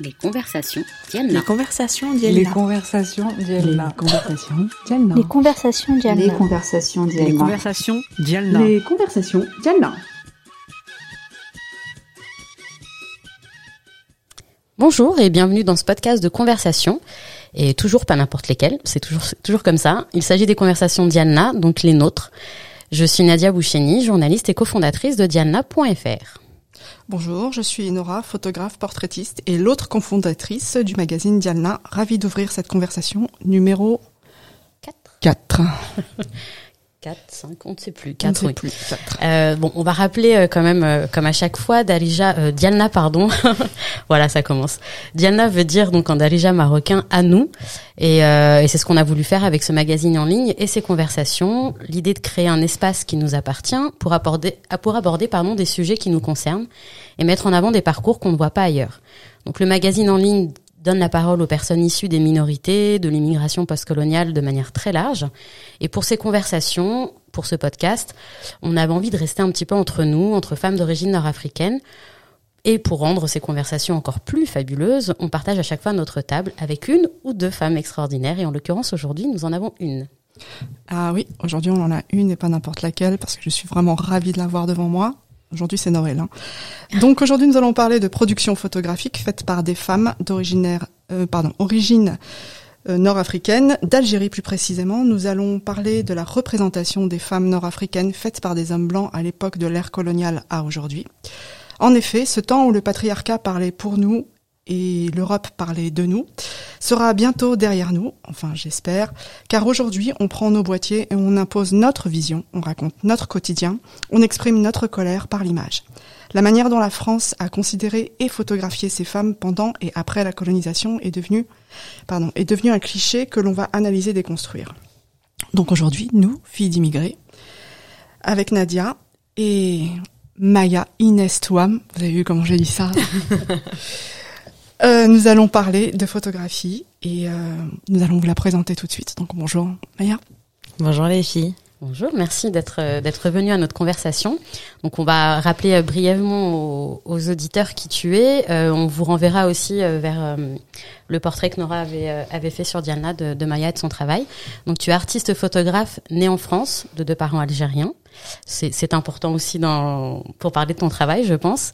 Les conversations Diana. Les conversations Diana. Les conversations Diana. Les conversations Diana. Les conversations Diana. Les conversations Diana. Les conversations Diana. Les conversations. Bonjour et bienvenue dans ce podcast de conversation. Et toujours pas n'importe lesquelles, c'est toujours, toujours comme ça. Il s'agit des conversations Diana, donc les nôtres. Je suis Nadia Boucheni, journaliste et cofondatrice de Diana.fr. Bonjour, je suis Nora, photographe portraitiste et l'autre cofondatrice du magazine Diana. Ravie d'ouvrir cette conversation numéro 4. 4. 4, 5, on ne sait plus. On ne 4, sait oui. plus. Euh, bon, on va rappeler euh, quand même, euh, comme à chaque fois, Darija, Diana, pardon. voilà, ça commence. Diana veut dire donc en Darija marocain à nous, et, et c'est ce qu'on a voulu faire avec ce magazine en ligne et ces conversations. L'idée de créer un espace qui nous appartient pour aborder, ah, pour aborder pardon des sujets qui nous concernent et mettre en avant des parcours qu'on ne voit pas ailleurs. Donc le magazine en ligne donne la parole aux personnes issues des minorités, de l'immigration postcoloniale de manière très large. Et pour ces conversations, pour ce podcast, on avait envie de rester un petit peu entre nous, entre femmes d'origine nord-africaine. Et pour rendre ces conversations encore plus fabuleuses, on partage à chaque fois notre table avec une ou deux femmes extraordinaires. Et en l'occurrence, aujourd'hui, nous en avons une. Ah oui, aujourd'hui on en a une et pas n'importe laquelle parce que je suis vraiment ravie de l'avoir devant moi. Aujourd'hui c'est Noël. Hein. Donc aujourd'hui nous allons parler de production photographique faite par des femmes d'originaire, euh, euh, nord-africaine, d'Algérie plus précisément. Nous allons parler de la représentation des femmes nord-africaines faites par des hommes blancs à l'époque de l'ère coloniale à aujourd'hui. En effet, ce temps où le patriarcat parlait pour nous et l'Europe parlait de nous sera bientôt derrière nous, enfin j'espère, car aujourd'hui on prend nos boîtiers et on impose notre vision, on raconte notre quotidien, on exprime notre colère par l'image. La manière dont la France a considéré et photographié ces femmes pendant et après la colonisation est devenue, pardon, est devenue un cliché que l'on va analyser déconstruire. Donc aujourd'hui, nous, filles d'immigrés, avec Nadia et Maya Inès Touam, vous avez vu comment j'ai dit ça? Euh, nous allons parler de photographie et euh, nous allons vous la présenter tout de suite. Donc bonjour Maya. Bonjour les filles. Bonjour, merci d'être euh, d'être venu à notre conversation. Donc on va rappeler brièvement aux, aux auditeurs qui tu es. Euh, on vous renverra aussi vers euh, le portrait que Nora avait avait fait sur Diana de, de Maya et de son travail. Donc tu es artiste photographe né en France de deux parents algériens. C'est important aussi dans pour parler de ton travail, je pense.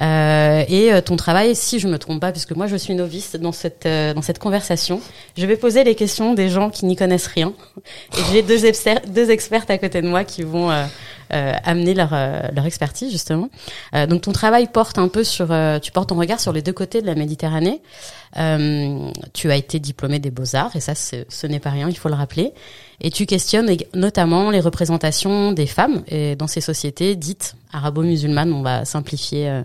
Euh, et euh, ton travail, si je me trompe pas, puisque moi je suis novice dans cette euh, dans cette conversation, je vais poser les questions des gens qui n'y connaissent rien. Et j'ai deux, deux expertes à côté de moi qui vont euh, amener leur euh, leur expertise justement. Euh, donc ton travail porte un peu sur, euh, tu portes ton regard sur les deux côtés de la Méditerranée. Euh, tu as été diplômé des beaux arts et ça ce n'est pas rien, il faut le rappeler. Et tu questionnes notamment les représentations des femmes et dans ces sociétés dites arabo-musulmanes. On va simplifier euh,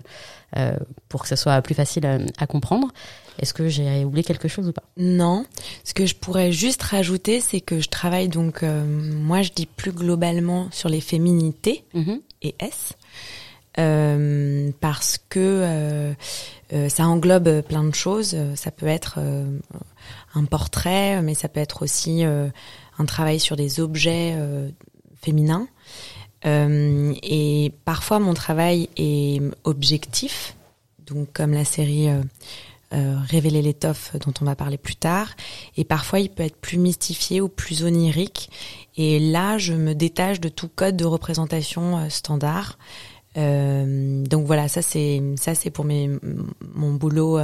euh, pour que ce soit plus facile à comprendre. Est-ce que j'ai oublié quelque chose ou pas? Non, ce que je pourrais juste rajouter, c'est que je travaille donc, euh, moi je dis plus globalement sur les féminités Mhm. et S, euh, parce que euh, euh, ça englobe plein de choses. Ça peut être un portrait, mais ça peut être aussi un travail sur des objets féminins. Et parfois mon travail est objectif, donc comme la série euh, Révéler l'étoffe dont on va parler plus tard. Et parfois il peut être plus mystifié ou plus onirique. Et là je me détache de tout code de représentation euh, standard. Euh, donc voilà, ça c'est ça c'est pour mon boulot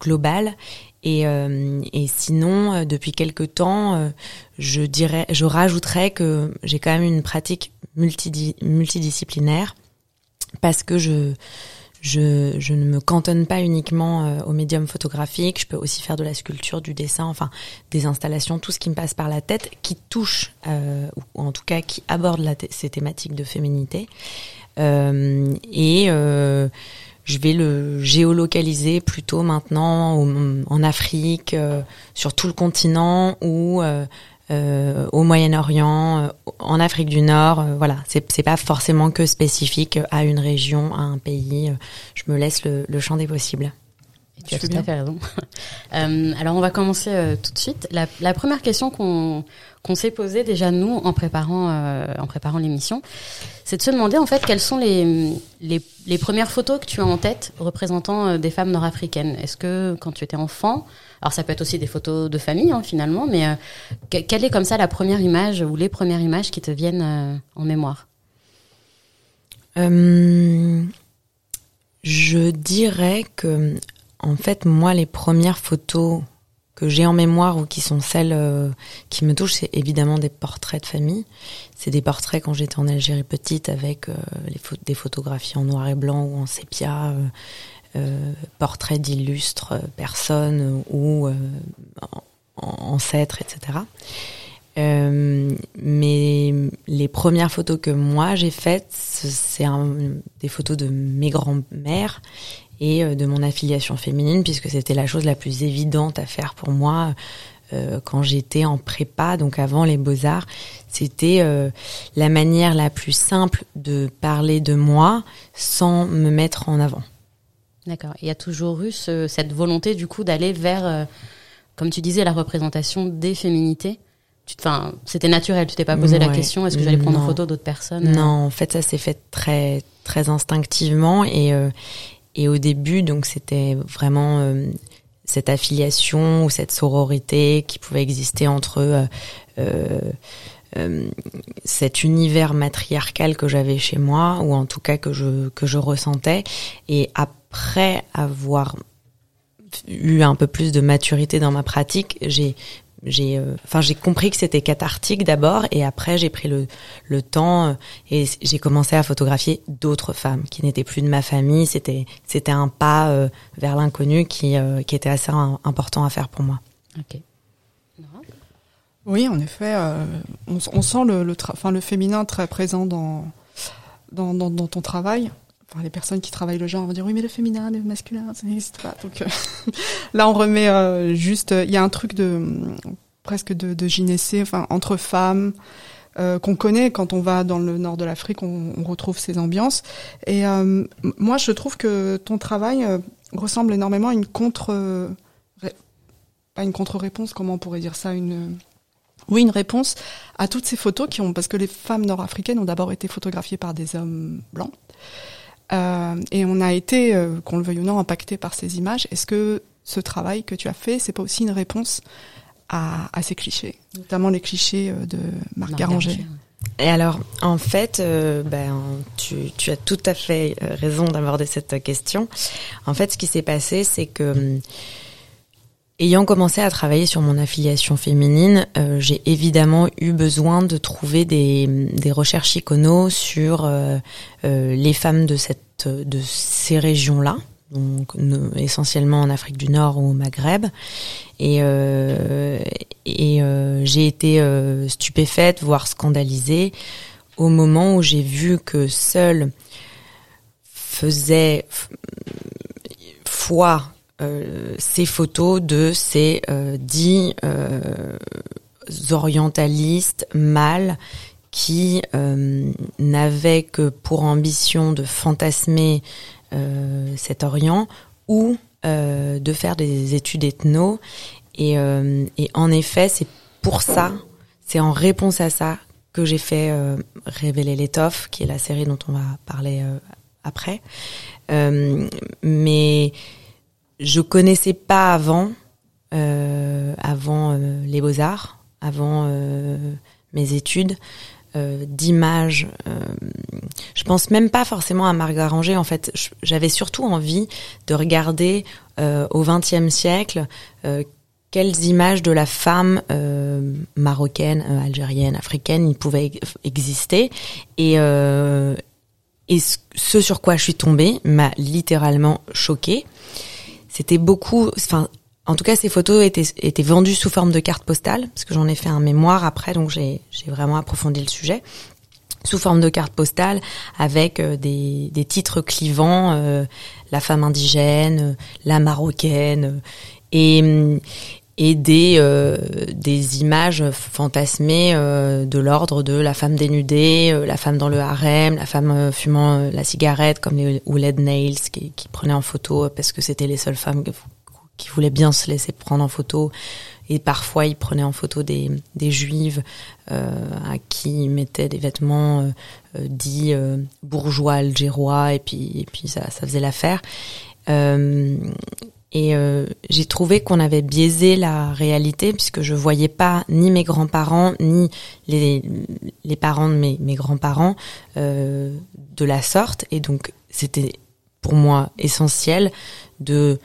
global. Et, et sinon, depuis quelque temps, je dirais, je rajouterais que j'ai quand même une pratique multidi- multidisciplinaire parce que je je, je ne me cantonne pas uniquement euh, au médium photographique. Je peux aussi faire de la sculpture, du dessin, enfin des installations, tout ce qui me passe par la tête, qui touche euh, ou en tout cas qui aborde la ces thématiques de féminité. Euh, et euh, je vais le géolocaliser plutôt maintenant en Afrique, euh, sur tout le continent ou euh, au Moyen-Orient, euh, en Afrique du Nord. euh, voilà, c'est pas forcément que spécifique à une région, à un pays. euh, je me laisse le, le champ des possibles. Et tu as tout à fait raison. euh, alors on va commencer euh, tout de suite. La, la première question qu'on qu'on s'est posée déjà nous en préparant euh, en préparant l'émission, c'est de se demander en fait quelles sont les, les, les premières photos que tu as en tête représentant des femmes nord-africaines. Est-ce que quand tu étais enfant, alors ça peut être aussi des photos de famille hein, finalement, mais euh, que- quelle est comme ça la première image ou les premières images qui te viennent euh, en mémoire? Euh, je dirais que, en fait, moi, les premières photos que j'ai en mémoire ou qui sont celles qui me touchent, c'est évidemment des portraits de famille. C'est des portraits quand j'étais en Algérie petite avec des photographies en noir et blanc ou en sépia, portraits d'illustres personnes ou euh, an- ancêtres, etc. Euh, mais les premières photos que moi j'ai faites, ce- c'est des photos de mes grands-mères et euh, de mon affiliation féminine, puisque c'était la chose la plus évidente à faire pour moi euh, quand j'étais en prépa, donc avant les beaux-arts. C'était euh, la manière la plus simple de parler de moi sans me mettre en avant. D'accord. Il y a toujours eu ce- cette volonté du coup d'aller vers, euh, comme tu disais, la représentation des féminités. Enfin, c'était naturel. Tu t'es pas posé la question est-ce que j'allais prendre en photo d'autres personnes Non, en fait, ça s'est fait très très instinctivement et euh, et au début, donc c'était vraiment euh, cette affiliation ou cette sororité qui pouvait exister entre euh, euh, euh, cet univers matriarcal que j'avais chez moi ou en tout cas que je que je ressentais et après avoir eu un peu plus de maturité dans ma pratique, j'ai j'ai euh, enfin j'ai compris que c'était cathartique d'abord et après j'ai pris le le temps euh, et j'ai commencé à photographier d'autres femmes qui n'étaient plus de ma famille c'était c'était un pas euh, vers l'inconnu qui euh, qui était assez im- important à faire pour moi Ok. Oui, en effet, euh, on, on sent le, le, tra- enfin, le féminin très présent dans, dans, dans, dans ton travail. Enfin, les personnes qui travaillent le genre vont dire oui, mais le féminin, le masculin, ça n'existe pas. Donc euh, là, on remet euh, juste. Il y a un truc de presque de, de gynécée, enfin entre femmes. euh, qu'on connaît quand on va dans le nord de l'Afrique, on, on retrouve ces ambiances. Et moi, je trouve que ton travail ressemble énormément à une contre, pas une contre-réponse, comment on pourrait dire ça, une oui, une réponse à toutes ces photos qui ont, parce que les femmes nord-africaines ont d'abord été photographiées par des hommes blancs, euh, et on a été, euh, qu'on le veuille ou non, impacté par ces images. Est-ce que ce travail que tu as fait, c'est pas aussi une réponse à, à ces clichés, notamment les clichés euh, de Marc Garanger et alors en fait euh, ben tu tu as tout à fait raison d'aborder cette question en fait ce qui s'est passé c'est que hum, Ayant commencé à travailler sur mon affiliation féminine, euh, j'ai évidemment eu besoin de trouver des, recherches iconos sur euh, euh, les femmes de cette de ces régions-là, donc essentiellement en Afrique du Nord ou au Maghreb. Et, j'ai été stupéfaite, voire scandalisée, au moment où j'ai vu que seul faisait foi ces photos de ces euh, dix euh, orientalistes mâles qui euh, n'avaient que pour ambition de fantasmer euh, cet Orient ou euh, de faire des études ethno. Et, euh, en effet, c'est pour ça, c'est en réponse à ça que j'ai fait euh, Révéler l'étoffe, qui est la série dont on va parler euh, après. Euh, mais je connaissais pas avant, euh, avant euh, les beaux arts, avant euh, mes études, euh, d'images. euh, je pense même pas forcément à Marc Garanger. En fait, j'avais surtout envie de regarder au XXe siècle quelles images de la femme euh, marocaine, algérienne, africaine, il pouvait exister et euh, et ce sur quoi je suis tombée m'a littéralement choquée. C'était beaucoup, enfin, en tout cas, ces photos étaient, vendues sous forme de carte postale, parce que j'en ai fait un mémoire après, donc j'ai, vraiment approfondi le sujet. Sous forme de carte postale avec euh, des, titres clivants, euh, la femme indigène, euh, la marocaine, et, hum, et des, euh, images fantasmées euh, de l'ordre de la femme dénudée, euh, la femme dans le harem, la femme fumant la cigarette, comme les Ouled Nails qui, qui prenaient en photo parce que c'était les seules femmes que- voulait bien se laisser prendre en photo. Et parfois, il prenait en photo des, des juives à qui il mettait des vêtements dits bourgeois algérois, et puis, ça faisait l'affaire. Euh, et j'ai trouvé qu'on avait biaisé la réalité puisque je voyais pas ni mes grands-parents ni les, les parents de mes, mes grands-parents de la sorte. Et donc c'était pour moi essentiel de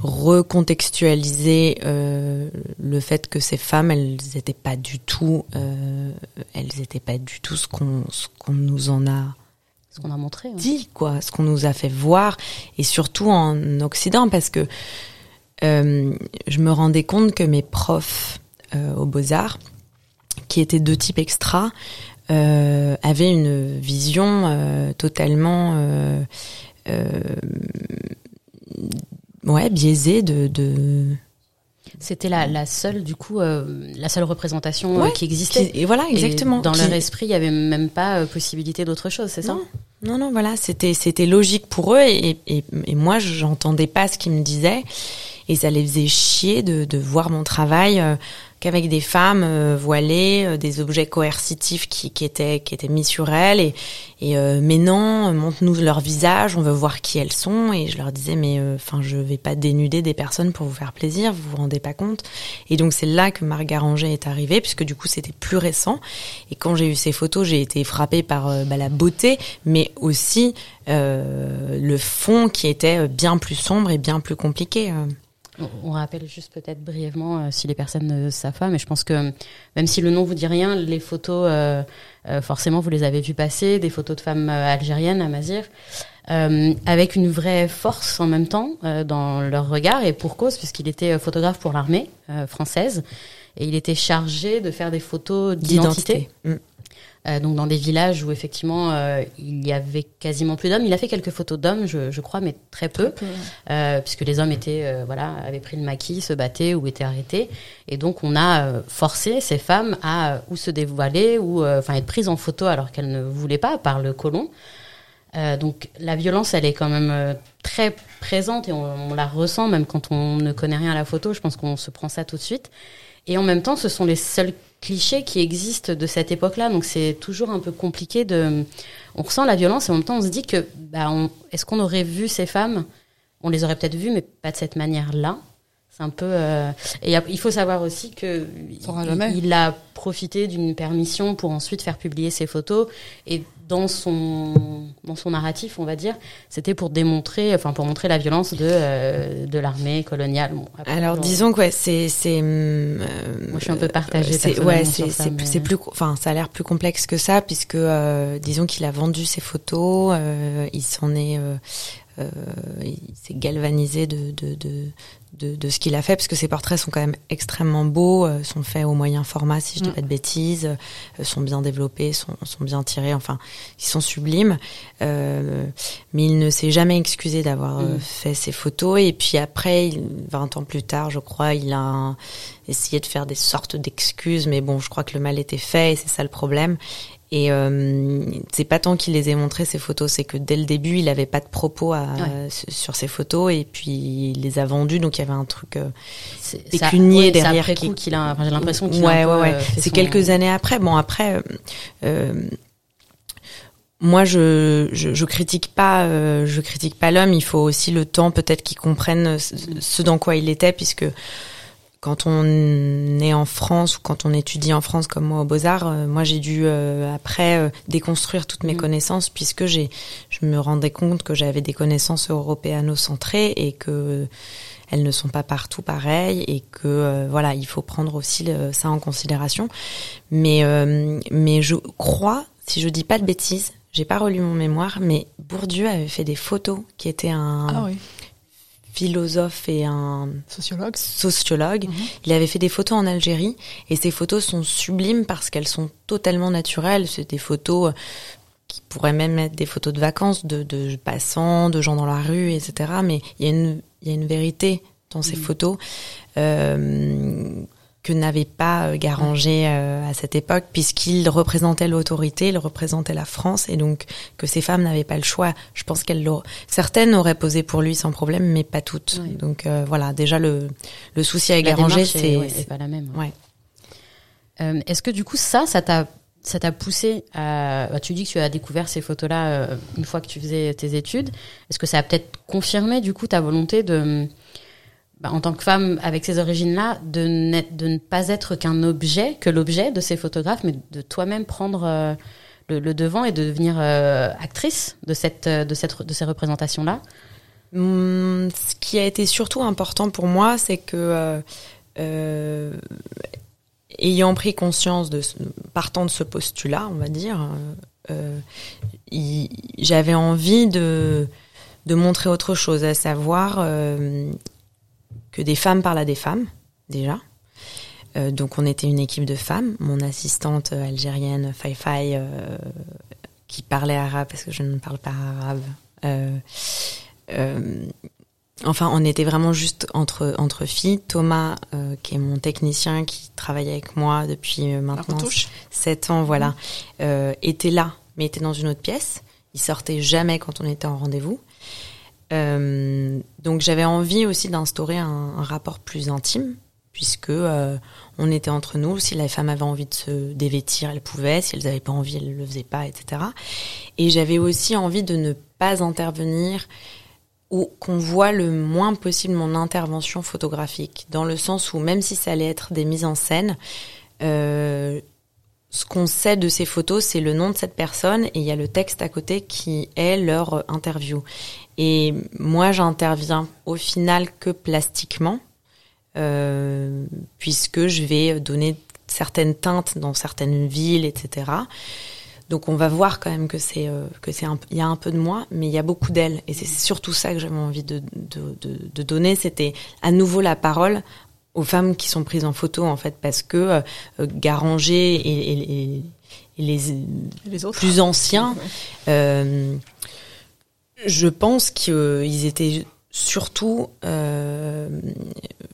recontextualiser euh, le fait que ces femmes elles n'étaient pas du tout euh, elles étaient pas du tout ce qu'on ce qu'on nous en a ce qu'on a montré dit quoi ce qu'on nous a fait voir et surtout en Occident parce que euh, je me rendais compte que mes profs euh, aux beaux arts qui étaient de type extra euh, avaient une vision euh, totalement ouais, biaisé de. de... C'était la, la seule, du coup, euh, la seule représentation euh, qui existait. et voilà, exactement. dans leur esprit, il y avait même pas euh, possibilité d'autre chose, c'est ça? Non, non, voilà, c'était c'était logique pour eux et, et, et moi, j'entendais pas ce qu'ils me disaient. Et ça les faisait chier de, de voir mon travail qu'avec des femmes euh, voilées, euh, des objets coercitifs qui, qui, étaient qui étaient mis sur elles. Et, et euh, mais non, montre-nous leur visage, on veut voir qui elles sont. Et je leur disais mais enfin je vais pas dénuder des personnes pour vous faire plaisir, vous vous rendez pas compte. Et donc c'est là que Marc Garanger est arrivé puisque du coup c'était plus récent. Et quand j'ai eu ces photos j'ai été frappée par bah, la beauté mais aussi le fond qui était bien plus sombre et bien plus compliqué. On rappelle juste peut-être brièvement euh, si les personnes ne savent pas, mais je pense que même si le nom vous dit rien, les photos, euh, euh, forcément, vous les avez vues passer, des photos de femmes algériennes à Mazir, avec une vraie force en même temps dans leur regard, et pour cause, puisqu'il était photographe pour l'armée française, et il était chargé de faire des photos d'identité. Mm. Euh, donc dans des villages où effectivement euh, il y avait quasiment plus d'hommes. Il a fait quelques photos d'hommes, je, je, crois, mais très peu, euh, puisque les hommes étaient voilà avaient pris le maquis, se battaient ou étaient arrêtés. Et donc on a forcé ces femmes à ou se dévoiler ou enfin être prises en photo alors qu'elles ne voulaient pas par le colon. donc la violence, elle est quand même très présente et on, on, la ressent même quand on ne connaît rien à la photo. Je pense qu'on se prend ça tout de suite. Et en même temps, ce sont les seuls clichés qui existent de cette époque-là. Donc c'est toujours un peu compliqué de. On ressent la violence et en même temps on se dit que bah, est-ce qu'on aurait vu ces femmes? On les aurait peut-être vues, mais pas de cette manière-là. C'est un peu. Euh... Et il faut savoir aussi que il, il, a profité d'une permission pour ensuite faire publier ses photos et dans son dans son narratif, on va dire, c'était pour démontrer, enfin pour montrer la violence de euh, de l'armée coloniale. Bon, Alors disons que ouais, c'est c'est. Euh, Moi, je suis un peu partagée. C'est ouais, c'est c'est mais... plus, enfin, ça a l'air plus complexe que ça puisque euh, disons qu'il a vendu ses photos, euh, il s'en est euh, il s'est galvanisé de, de, de, de, de ce qu'il a fait, parce que ses portraits sont quand même extrêmement beaux, euh, sont faits au moyen format, si je dis mm. pas de bêtises, euh, sont bien développés, sont, sont bien tirés, enfin, ils sont sublimes. Euh, mais il ne s'est jamais excusé d'avoir mm. fait ces photos. Et puis après, 20 ans plus tard, je crois, il a essayé de faire des sortes d'excuses, mais bon, je crois que le mal était fait et c'est ça le problème. Et euh, c'est pas tant qu'il les ait montrés ces photos, c'est que dès le début il avait pas de propos à, ouais. sur ces photos et puis il les a vendues, donc il y avait un truc euh, pécunier ouais, derrière. Après qui... qu'il a, j'ai l'impression qu'il ouais, a ouais, ouais. C'est son... quelques années après. Bon après. Euh, euh moi, je, je, je, critique pas, euh, je critique pas l'homme. Il faut aussi le temps, peut-être qu'il comprenne ce, ce dans quoi il était, puisque quand on est en France ou quand on étudie en France comme moi aux Beaux-Arts, euh, moi j'ai dû euh, après euh, déconstruire toutes mes mmh. connaissances puisque j'ai je me rendais compte que j'avais des connaissances européano-centrées et que elles ne sont pas partout pareilles et que euh, voilà, il faut prendre aussi le, ça en considération. Mais euh, mais je crois, si je dis pas de bêtises, j'ai pas relu mon mémoire, mais Bourdieu avait fait des photos qui étaient un ah oui philosophe et un sociologue. Sociologue. -hmm. Il avait fait des photos en Algérie et ces photos sont sublimes parce qu'elles sont totalement naturelles. C'est des photos qui pourraient même être des photos de vacances, de, de passants, de gens dans la rue, etc. Mais il y a une, il y a une vérité dans ces -hmm. photos. Euh, que n'avait pas Garanger à cette époque, puisqu'il représentait l'autorité, il représentait la France, et donc que ces femmes n'avaient pas le choix. Je pense qu'elles certaines auraient posé pour lui sans problème, mais pas toutes. Donc voilà, déjà le le souci avec Garanger, c'est pas la même. Ouais. Est-ce que du coup ça, ça t'a ça t'a poussé à. Bah, tu dis que tu as découvert ces photos-là euh, une fois que tu faisais tes études. Est-ce que ça a peut-être confirmé du coup ta volonté de, bah, en tant que femme avec ces origines-là, de, de ne pas être qu'un objet, que l'objet de ces photographes, mais de toi-même prendre euh, le, devant et de devenir euh, actrice de cette de cette de ces représentations-là. Hum, ce qui a été surtout important pour moi, c'est que ayant pris conscience de partant de ce postulat, on va dire, euh, euh j'avais envie de de montrer autre chose, à savoir euh, que des femmes parlent à des femmes déjà. Euh, donc on était une équipe de femmes. Mon assistante algérienne Fai Fai qui parlait arabe parce que je ne parle pas arabe. Enfin, on était vraiment juste entre entre filles. Thomas, euh, qui est mon technicien, qui travaille avec moi depuis euh, maintenant sept ans, voilà, euh, était là, mais était dans une autre pièce. Il sortait jamais quand on était en rendez-vous. Donc j'avais envie aussi d'instaurer un, rapport plus intime, puisque on était entre nous. Si les femmes avaient envie de se dévêtir, elles pouvaient. Si elles n'avaient pas envie, elles le faisaient pas, etc. Et j'avais aussi envie de ne pas intervenir ou qu'on voit le moins possible mon intervention photographique, dans le sens où même si ça allait être des mises en scène, euh, ce qu'on sait de ces photos, c'est le nom de cette personne et il y a le texte à côté qui est leur interview. Et moi, j'interviens au final que plastiquement, euh, puisque je vais donner certaines teintes dans certaines villes, etc. Donc on va voir quand même que c'est euh, que c'est il y a un peu de moi, mais il y a beaucoup d'elle. Et c'est surtout ça que j'avais envie de, de, de, de donner. C'était à nouveau la parole aux femmes qui sont prises en photo en fait, parce que euh, Garanger et, et, et, les, les autres. plus anciens, euh, je pense qu'ils étaient surtout euh,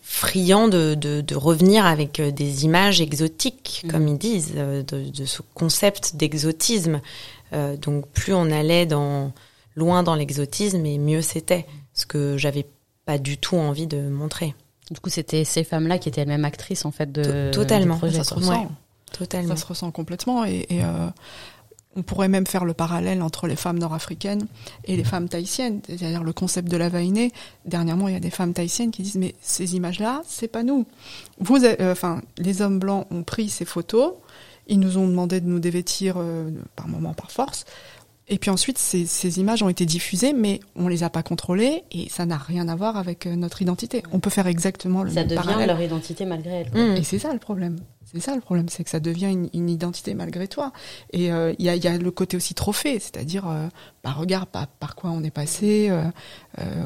friand de, de, de, revenir avec euh, des images exotiques, mm. comme ils disent, euh, de, de ce concept d'exotisme. Euh, donc plus on allait dans loin dans l'exotisme, et mieux c'était, ce que j'avais pas du tout envie de montrer. Du coup, c'était ces femmes-là qui étaient elles-mêmes actrices en fait de totalement. ça se ressent. totalement. Ça se ressent complètement et, et euh, on pourrait même faire le parallèle entre les femmes nord-africaines et les femmes tahitiennes, c'est-à-dire le concept de la vainée. Dernièrement, il y a des femmes tahitiennes qui disent mais ces images-là, c'est pas nous. Vous, euh, enfin, les hommes blancs ont pris ces photos, ils nous ont demandé de nous dévêtir euh, par moment, par force. Et puis ensuite, ces, ces, images ont été diffusées, mais on les a pas contrôlées et ça n'a rien à voir avec euh, notre identité. On peut faire exactement le ça même parallèle. Ça devient leur identité malgré elles. Mmh. Et c'est ça le problème. C'est ça le problème, c'est que ça devient une, une, identité malgré toi. Et il euh, y, a, y, a, le côté aussi trophée, c'est-à-dire, euh, bah regarde par, par, quoi on est passé, euh,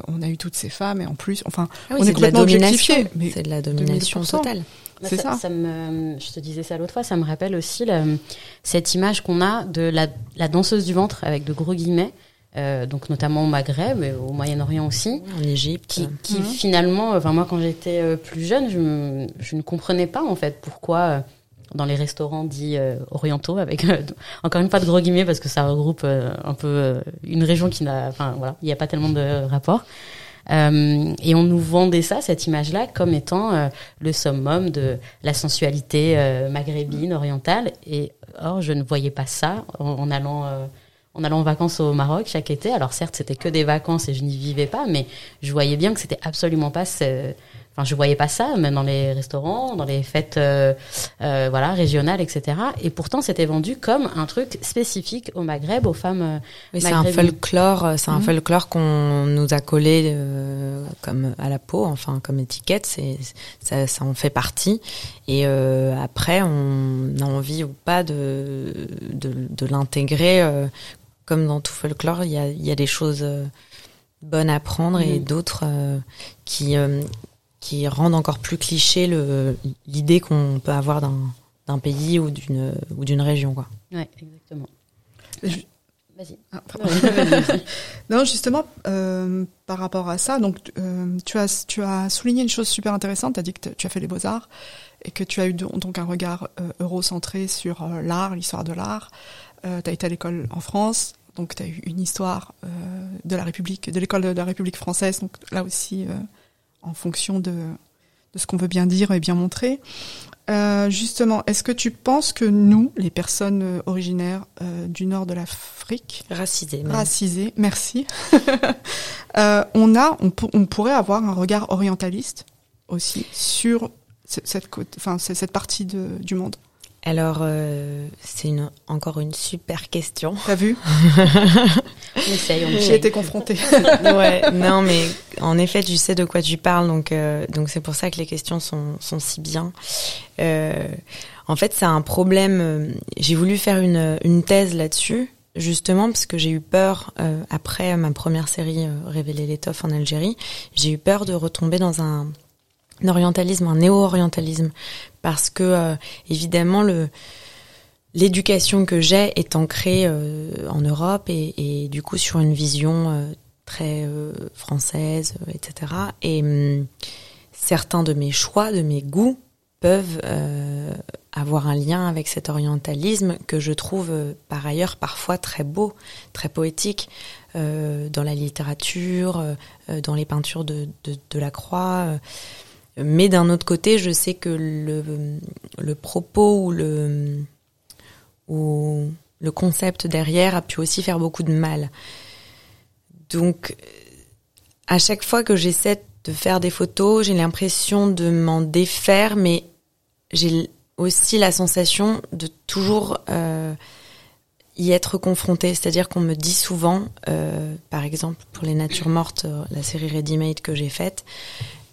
on a eu toutes ces femmes et en plus, enfin, ah oui, on est, est complètement objectifié. C'est de la domination totale. C'est ça. ça. me, je te disais ça l'autre fois, ça me rappelle aussi le, cette image qu'on a de la, la, danseuse du ventre avec de gros guillemets. Euh, donc notamment au Maghreb, et au Moyen-Orient aussi, en Égypte, qui, qui mmh. finalement, enfin moi quand j'étais euh, plus jeune, je, je, ne comprenais pas en fait pourquoi euh, dans les restaurants dits euh, orientaux, avec encore une fois de gros guillemets parce que ça regroupe un peu une région qui n'a, enfin voilà, il n'y a pas tellement de rapports. Euh, et on nous vendait ça, cette image-là, comme étant euh, le summum de la sensualité euh, maghrébine, orientale. Et or, je ne voyais pas ça en, en allant en allant en vacances au Maroc chaque été. Alors certes, c'était que des vacances et je n'y vivais pas, mais je voyais bien que c'était absolument pas ce, Enfin, je voyais pas ça, même dans les restaurants, dans les fêtes, euh, euh, voilà, régionales, etc. Et pourtant, c'était vendu comme un truc spécifique au Maghreb, aux femmes. Euh, oui, c'est un folklore, c'est un mmh. folklore qu'on nous a collé euh, comme à la peau, enfin comme étiquette. C'est ça, ça en fait partie. Et après, on a envie ou pas de de, de l'intégrer. comme dans tout folklore, il y a, y a des choses bonnes à prendre et mmh. d'autres qui qui rendent encore plus cliché le l'idée qu'on peut avoir d'un d'un pays ou d'une ou d'une région quoi. Ouais, exactement. Je... Vas-y. Ah, non, justement, euh, par rapport à ça, donc euh, tu as tu as souligné une chose super intéressante. Tu as dit que tu as fait les beaux arts et que tu as eu donc un regard eurocentré sur l'art, l'histoire de l'art. tu as été à l'école en France, donc tu as eu une histoire de la République, de l'école de la République française, donc là aussi en fonction de, de ce qu'on veut bien dire et bien montrer. Euh, justement, est-ce que tu penses que nous, les personnes originaires euh, du nord de l'Afrique, racisées, racisées, merci, euh, on a, on, on, pourrait avoir un regard orientaliste aussi sur cette, enfin cette partie de, du monde? Alors, euh, c'est une, encore une super question. T'as vu? J'ai été confrontée. ouais, non, mais en effet, tu sais de quoi tu parles, donc euh, donc c'est pour ça que les questions sont sont si bien. Euh, en fait, c'est un problème. J'ai voulu faire une une thèse là-dessus, justement parce que j'ai eu peur après ma première série Révéler l'étoffe en Algérie. J'ai eu peur de retomber dans un orientalisme, un néo-orientalisme, parce que euh, évidemment l'éducation que j'ai est ancrée euh, en Europe et, du coup sur une vision euh, très française, etc. Et hum, certains de mes choix, de mes goûts peuvent avoir un lien avec cet orientalisme que je trouve par ailleurs parfois très beau, très poétique dans la littérature, dans les peintures de, de la croix. Mais d'un autre côté, je sais que le, propos ou le, ou le concept derrière a pu aussi faire beaucoup de mal. Donc, à chaque fois que j'essaie de faire des photos, j'ai l'impression de m'en défaire, mais j'ai aussi la sensation de toujours euh, y être confrontée. C'est-à-dire qu'on me dit souvent, euh, par exemple pour les natures mortes, euh, la série Ready Made que j'ai faite,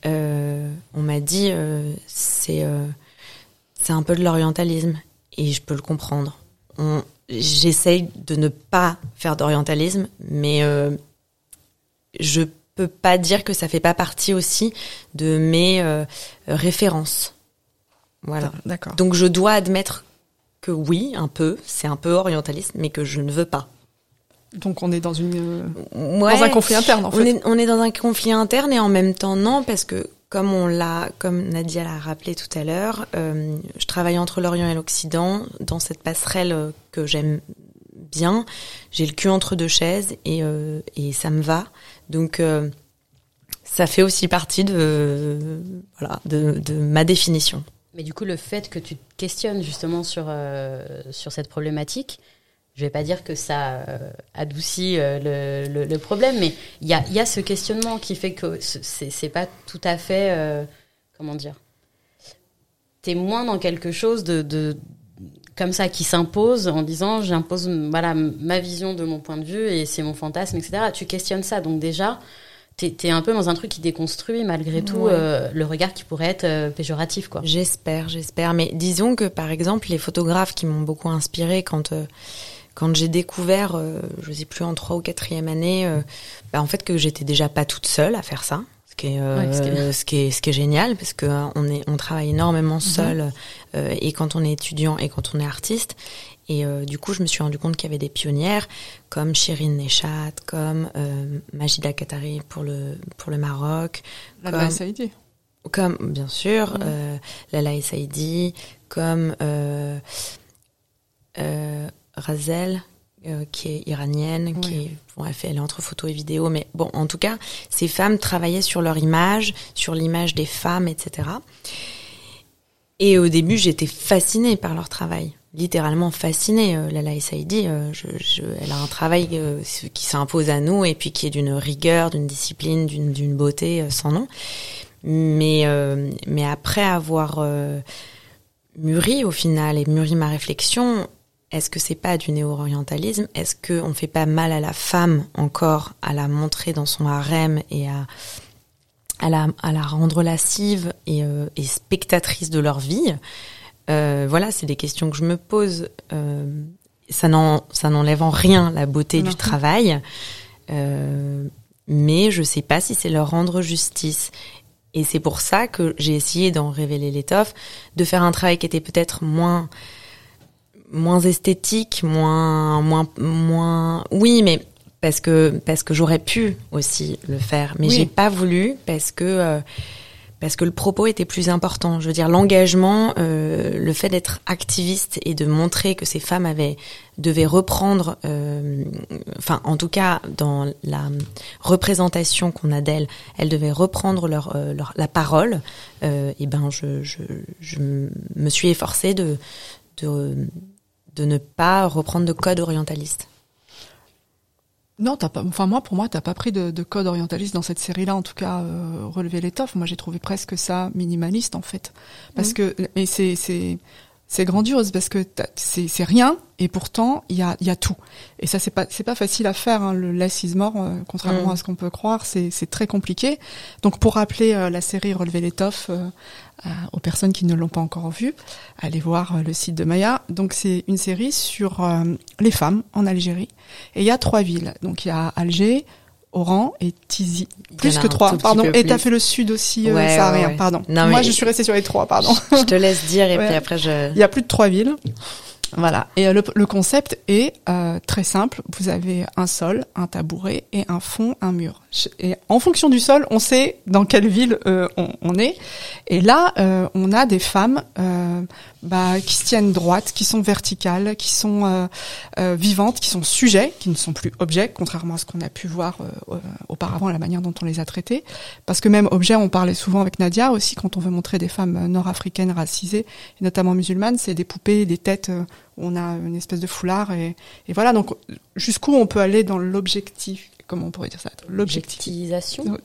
euh, on m'a dit euh, c'est euh, c'est un peu de l'orientalisme et je peux le comprendre. J'essaye de ne pas faire d'orientalisme, mais je peux pas dire que ça fait pas partie aussi de mes références. Voilà. D'accord. Donc je dois admettre que oui, un peu, c'est un peu orientaliste, mais que je ne veux pas. Donc on est dans une dans un conflit interne en fait. On est, on est dans un conflit interne et en même temps non parce que comme on l'a comme Nadia l'a rappelé tout à l'heure, euh, je travaille entre l'Orient et l'Occident dans cette passerelle euh, que j'aime bien. J'ai le cul entre deux chaises et euh, et ça me va. Donc euh, ça fait aussi partie de voilà de, de ma définition. Mais du coup, le fait que tu te questionnes justement sur sur cette problématique, je vais pas dire que ça euh, adoucit euh, le, le, problème, mais il y a, y a ce questionnement qui fait que c'est, c'est pas tout à fait, euh, comment dire, t'es moins dans quelque chose de, de comme ça qui s'impose en disant j'impose voilà ma vision de mon point de vue et c'est mon fantasme, etc. Tu questionnes ça, donc déjà t'es es un peu dans un truc qui déconstruit malgré tout le regard qui pourrait être péjoratif quoi. J'espère, j'espère. Mais disons que par exemple les photographes qui m'ont beaucoup inspiré quand quand j'ai découvert, euh, je sais plus en trois ou quatrième année, euh, bah, en fait que j'étais déjà pas toute seule à faire ça. Ce qui, est, euh, ce qui est ce qui est génial parce que on est on travaille énormément mhm. seul et quand on est étudiant et quand on est artiste et du coup, je me suis rendu compte qu'il y avait des pionnières comme Shirin Neshat, comme Majida Katari pour le pour le Maroc, Lala Saïdi. Comme bien sûr, mhm. Lala Saïdi, comme euh, Razel, euh, qui est iranienne, qui est, bon, elle, fait, elle est entre photo et vidéo, mais bon, en tout cas, ces femmes travaillaient sur leur image, sur l'image des femmes, etc. Et au début, j'étais fascinée par leur travail, littéralement fascinée. Euh, Lala Saïdi, euh, je, je, elle a un travail euh, qui s'impose à nous et puis qui est d'une rigueur, d'une discipline, d'une beauté sans nom. Mais, mais après avoir mûri au final et mûri ma réflexion, est-ce que c'est pas du néo-orientalisme? Est-ce qu'on fait pas mal à la femme encore à la montrer dans son harem et à, à, la, à la rendre lascive et, euh, et spectatrice de leur vie? Euh, Voilà, c'est des questions que je me pose. Euh, ça n'enlève en rien la beauté du travail, mais je sais pas si c'est leur rendre justice. Et c'est pour ça que j'ai essayé d'en révéler l'étoffe, de faire un travail qui était peut-être moins moins esthétique, moins moins moins oui, mais parce que parce que j'aurais pu aussi le faire, mais j'ai pas voulu parce que euh, parce que le propos était plus important. Je veux dire, l'engagement, euh, le fait d'être activiste et de montrer que ces femmes avaient devaient reprendre, euh, enfin, en tout cas, dans la représentation qu'on a d'elles, elles devaient reprendre leur, euh, leur la parole. Euh, et ben, je, je, je me suis efforcée de, de de ne pas reprendre de code orientaliste. Non, t'as pas. Enfin moi, pour moi, t'as pas pris de, de, code orientaliste dans cette série-là. En tout cas, euh, relever l'étoffe. Moi, j'ai trouvé presque ça minimaliste en fait, parce mmh. que mais c'est c'est c'est grandiose parce que c'est c'est rien et pourtant il y a il y a tout. Et ça c'est pas c'est pas facile à faire. Hein, le less is more, euh, contrairement mmh. à ce qu'on peut croire, c'est c'est très compliqué. Donc pour rappeler euh, la série relever l'étoffe euh, aux personnes qui ne l'ont pas encore vue, allez voir le site de Maya. Donc c'est une série sur les femmes en Algérie et il y a trois villes. Donc il y a Alger, Oran et Tizi. Plus que trois, pardon. Et t'as fait le sud aussi, euh, ça a rien, pardon. Moi, je suis restée sur les trois, pardon. Je te laisse dire et puis après je. Il y a plus de trois villes. Voilà. Et euh, le, le, concept est euh, très simple. Vous avez un sol, un tabouret et un fond, un mur. Et en fonction du sol, on sait dans quelle ville euh, on, on, est. Et là, euh, on a des femmes euh, bah, qui se tiennent droites, qui sont verticales, qui sont vivantes, qui sont sujets, qui ne sont plus objets, contrairement à ce qu'on a pu voir auparavant, la manière dont on les a traités. Parce que même objets, on parlait souvent avec Nadia aussi quand on veut montrer des femmes nord-africaines racisées, et notamment musulmanes, c'est des poupées, des têtes on a une espèce de foulard et, et voilà donc jusqu'où on peut aller dans l'objectif comment on pourrait dire ça L'objectivisation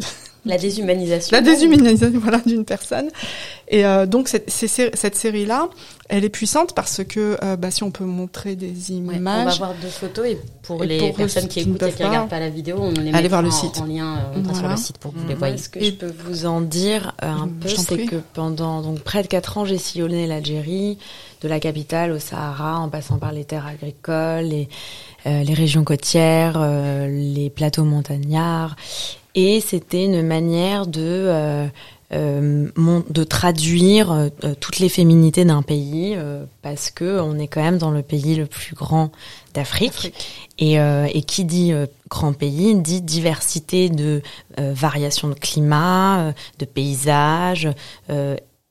La déshumanisation La déshumanisation, voilà, d'une personne. Et euh, donc, cette, cette série-là, elle est puissante parce que, euh, bah, si on peut montrer des images... on va voir deux photos et pour les personnes qui, écoutent et qui ne regardent pas la vidéo, on les met voir le en, site. en lien euh, voilà. sur le site pour que vous les voyez. Ce que et je peux vous en dire euh, un peu, c'est que pendant donc près de quatre ans, j'ai sillonné l'Algérie, de la capitale au Sahara, en passant par les terres agricoles, et les régions côtières, euh, les plateaux montagnards. Et c'était une manière de euh, euh de traduire euh, toutes les féminités d'un pays parce que on est quand même dans le pays le plus grand d'Afrique et, et, qui dit grand pays dit diversité de variations de climat, de paysages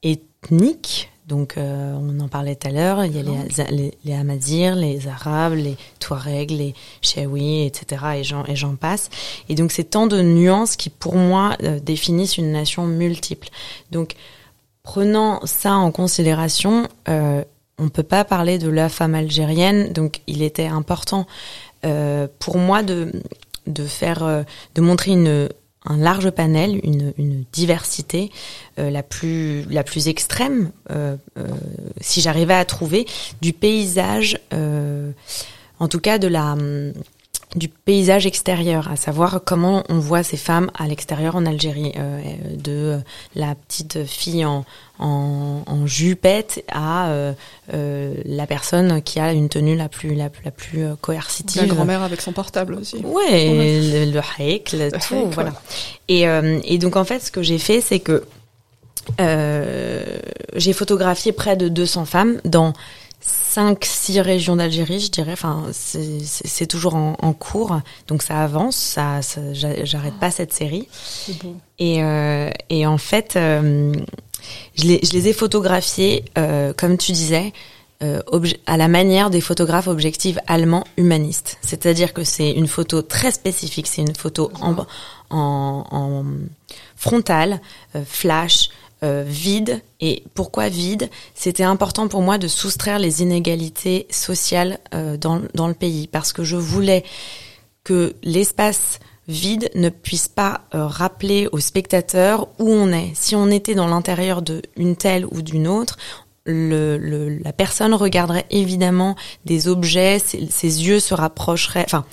ethniques donc, euh, on en parlait tout à l'heure. Il y a les, les, les Amazirs, les Arabes, les Touaregs, les Chaouis, etc. Et j'en et j'en passe. Et donc, c'est tant de nuances qui, pour moi, euh, définissent une nation multiple. Donc, prenant ça en considération, euh, on peut pas parler de la femme algérienne. Donc, il était important pour moi de de faire, de montrer une un large panel, une, diversité euh, la plus la plus extrême, euh, euh, si j'arrivais à trouver du paysage, en tout cas de la du paysage extérieur, à savoir comment on voit ces femmes à l'extérieur en Algérie, euh, de la petite fille en, en, en jupette à euh, euh, la personne qui a une tenue la plus la, la plus coercitive. La grand-mère avec son portable aussi. Ouais, le, le haïk, le tout, haïk, voilà. Et, et donc en fait, ce que j'ai fait, c'est que j'ai photographié près de 200 femmes dans cinq, six régions d'Algérie, je dirais. Enfin, c'est toujours en, en, cours, donc ça avance. Ça, ça j'arrête pas cette série. Et, euh, et en fait, euh, je, les, je les ai photographiés, euh, comme tu disais, à la manière des photographes objectifs allemands humanistes. C'est-à-dire que c'est une photo très spécifique. C'est une photo en, en, en frontale, flash euh, vide. Et pourquoi vide? C'était important pour moi de soustraire les inégalités sociales euh, dans, dans le pays, parce que je voulais que l'espace vide ne puisse pas euh, rappeler aux spectateurs où on est. Si on était dans l'intérieur d'une telle ou d'une autre, le, le, la personne regarderait évidemment des objets, ses, ses yeux se rapprocheraient, enfin,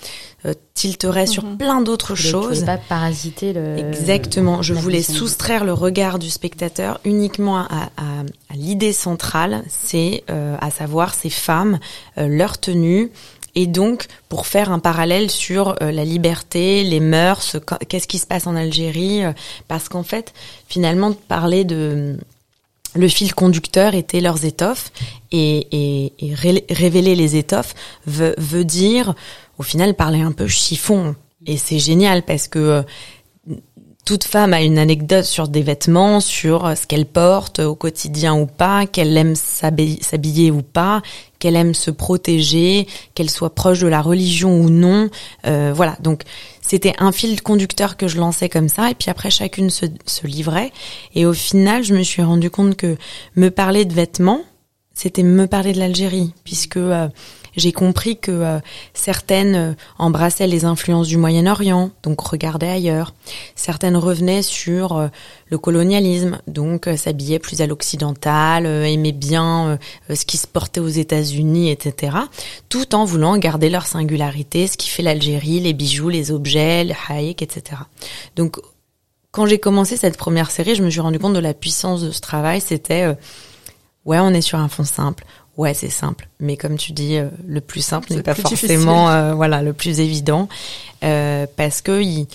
euh, tilterait mm -hmm. sur mhm. plein d'autres choses. pas parasiter le. Exactement. Je voulais soustraire le regard du spectateur uniquement à, à, à l'idée centrale, c'est euh, à savoir ces femmes, euh, leur tenue, et donc pour faire un parallèle sur euh, la liberté, les mœurs, qu'est-ce qui se passe en Algérie, euh, parce qu'en fait, finalement, parler de le fil conducteur était leurs étoffes et, et, et ré révéler les étoffes veut, veut dire au final parler un peu chiffon. Et c'est génial parce que toute femme a une anecdote sur des vêtements, sur ce qu'elle porte au quotidien ou pas, qu'elle aime s'habiller ou pas, qu'elle aime se protéger, qu'elle soit proche de la religion ou non. Euh, voilà, donc c'était un fil conducteur que je lançais comme ça, et puis après chacune se, se livrait. Et au final, je me suis rendu compte que me parler de vêtements, c'était me parler de l'Algérie, puisque euh, j'ai compris que euh, certaines euh, embrassaient les influences du Moyen-Orient, donc regardaient ailleurs. Certaines revenaient sur euh, le colonialisme, donc s'habillaient plus à l'occidental, aimaient bien ce qui se portait aux États-Unis, etc. Tout en voulant garder leur singularité, ce qui fait l'Algérie, les bijoux, les objets, le haïk, etc. Donc quand j'ai commencé cette première série, je me suis rendu compte de la puissance de ce travail. C'était ouais, on est sur un fond simple. Ouais, c'est simple. Mais comme tu dis, euh, le plus simple n'est pas forcément euh, voilà le plus évident euh, parce que il,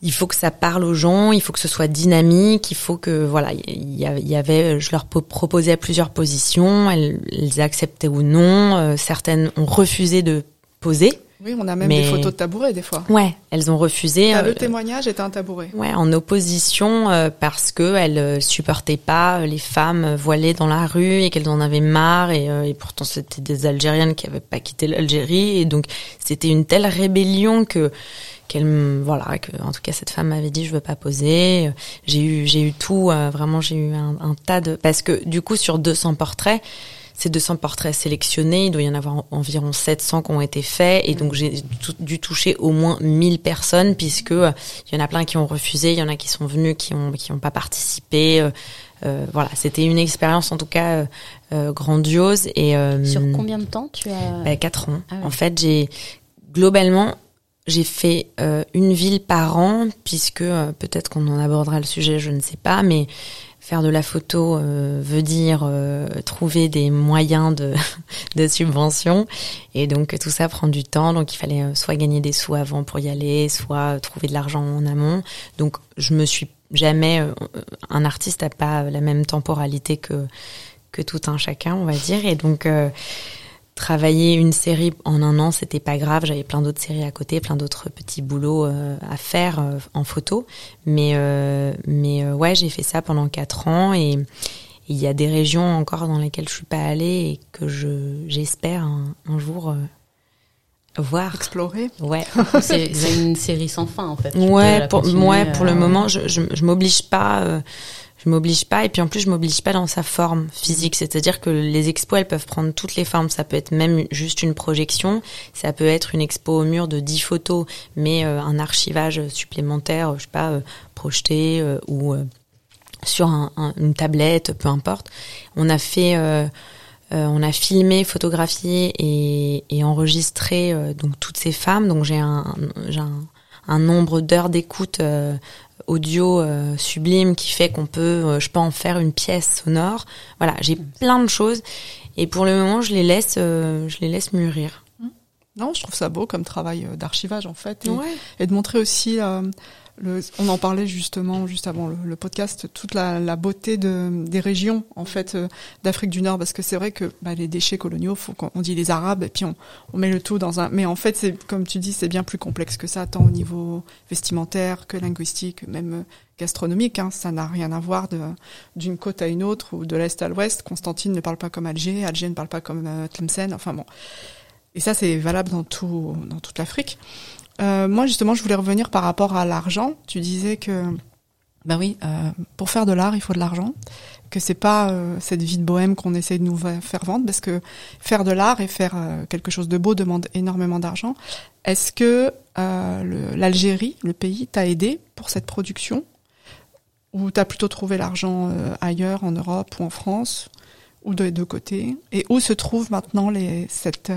il, faut que ça parle aux gens, il faut que ce soit dynamique, il faut que voilà, il y, avait, je leur proposais plusieurs positions, elles, elles acceptaient ou non. certaines ont refusé de poser. Oui, on a même des photos de tabourets des fois. Ouais, elles ont refusé. Ah, le témoignage était un tabouret. Ouais, en opposition euh, parce que elles euh, supportaient pas les femmes voilées dans la rue et qu'elles en avaient marre et, et pourtant c'était des Algériennes qui avaient pas quitté l'Algérie et donc c'était une telle rébellion que qu'elle voilà que en tout cas cette femme m'avait dit je veux pas poser j'ai eu j'ai eu tout vraiment j'ai eu un, un, tas de parce que du coup sur 200 portraits ces 200 portraits sélectionnés, il doit y en avoir environ 700 qui ont été faits et donc j'ai dû toucher au moins 1000 personnes puisque euh, il y en a plein qui ont refusé, il y en a qui sont venus qui ont qui ont pas participé. Euh, euh voilà, c'était une expérience en tout cas grandiose et sur combien de temps tu as bah, Quatre ans. Ah en fait, j'ai globalement j'ai fait une ville par an puisque peut-être qu'on en abordera le sujet, je ne sais pas, mais faire de la photo euh, veut dire euh, trouver des moyens de, de subvention. Et donc tout ça prend du temps. Donc il fallait euh, soit gagner des sous avant pour y aller soit trouver de l'argent en amont. Donc je me suis jamais un artiste n'a pas la même temporalité que que tout un chacun on va dire. Et donc travailler une série en un an, c'était pas grave. J'avais plein d'autres séries à côté, plein d'autres petits boulots euh, à faire euh, en photo. Mais euh, mais ouais, j'ai fait ça pendant quatre ans et il y a des régions encore dans lesquelles je suis pas allée et que je j'espère un, un, jour voir explorer. Ouais, c'est une série sans fin en fait. ouais, pour ouais, pour le moment, je je, je m'oblige pas je m'oblige pas et puis en plus je m'oblige pas dans sa forme physique. C'est-à-dire que les expos elles peuvent prendre toutes les formes. Ça peut être même juste une projection. Ça peut être une expo au mur de 10 photos mais euh, un archivage supplémentaire je sais pas euh, projeté euh, ou sur un, une tablette peu importe. On a fait on a filmé, photographié et, enregistré donc toutes ces femmes. Donc j'ai un, nombre d'heures d'écoute audio euh, sublime qui fait qu'on peut, euh, je peux en faire une pièce sonore. Voilà, j'ai plein de choses et pour le moment, je les laisse, euh, je les laisse mûrir. Non, je trouve ça beau comme travail d'archivage en fait, et, et de montrer aussi on en parlait justement juste avant le, podcast, toute la, beauté de, des régions en fait euh, d'Afrique du Nord, parce que c'est vrai que bah, les déchets coloniaux, qu'on dit les Arabes et puis on, on, met le tout dans un. Mais en fait, c'est comme tu dis, c'est bien plus complexe que ça, tant au niveau vestimentaire que linguistique, même euh, gastronomique. Hein, ça n'a rien à voir d'une côte à une autre ou de l'est à l'ouest. Constantine ne parle pas comme Alger, Alger ne parle pas comme euh, Tlemcen. Enfin bon. Et ça, c'est valable dans tout dans toute l'Afrique. Euh, moi, justement, je voulais revenir par rapport à l'argent. Tu disais que, ben oui, euh, pour faire de l'art, il faut de l'argent. Que c'est pas euh, cette vie de bohème qu'on essaie de nous faire vendre, parce que faire de l'art et faire quelque chose de beau demande énormément d'argent. Est-ce que l'Algérie, le, pays, t'a aidé pour cette production, ou t'as plutôt trouvé l'argent ailleurs, en Europe ou en France, ou de deux côtés Et où se trouve maintenant cette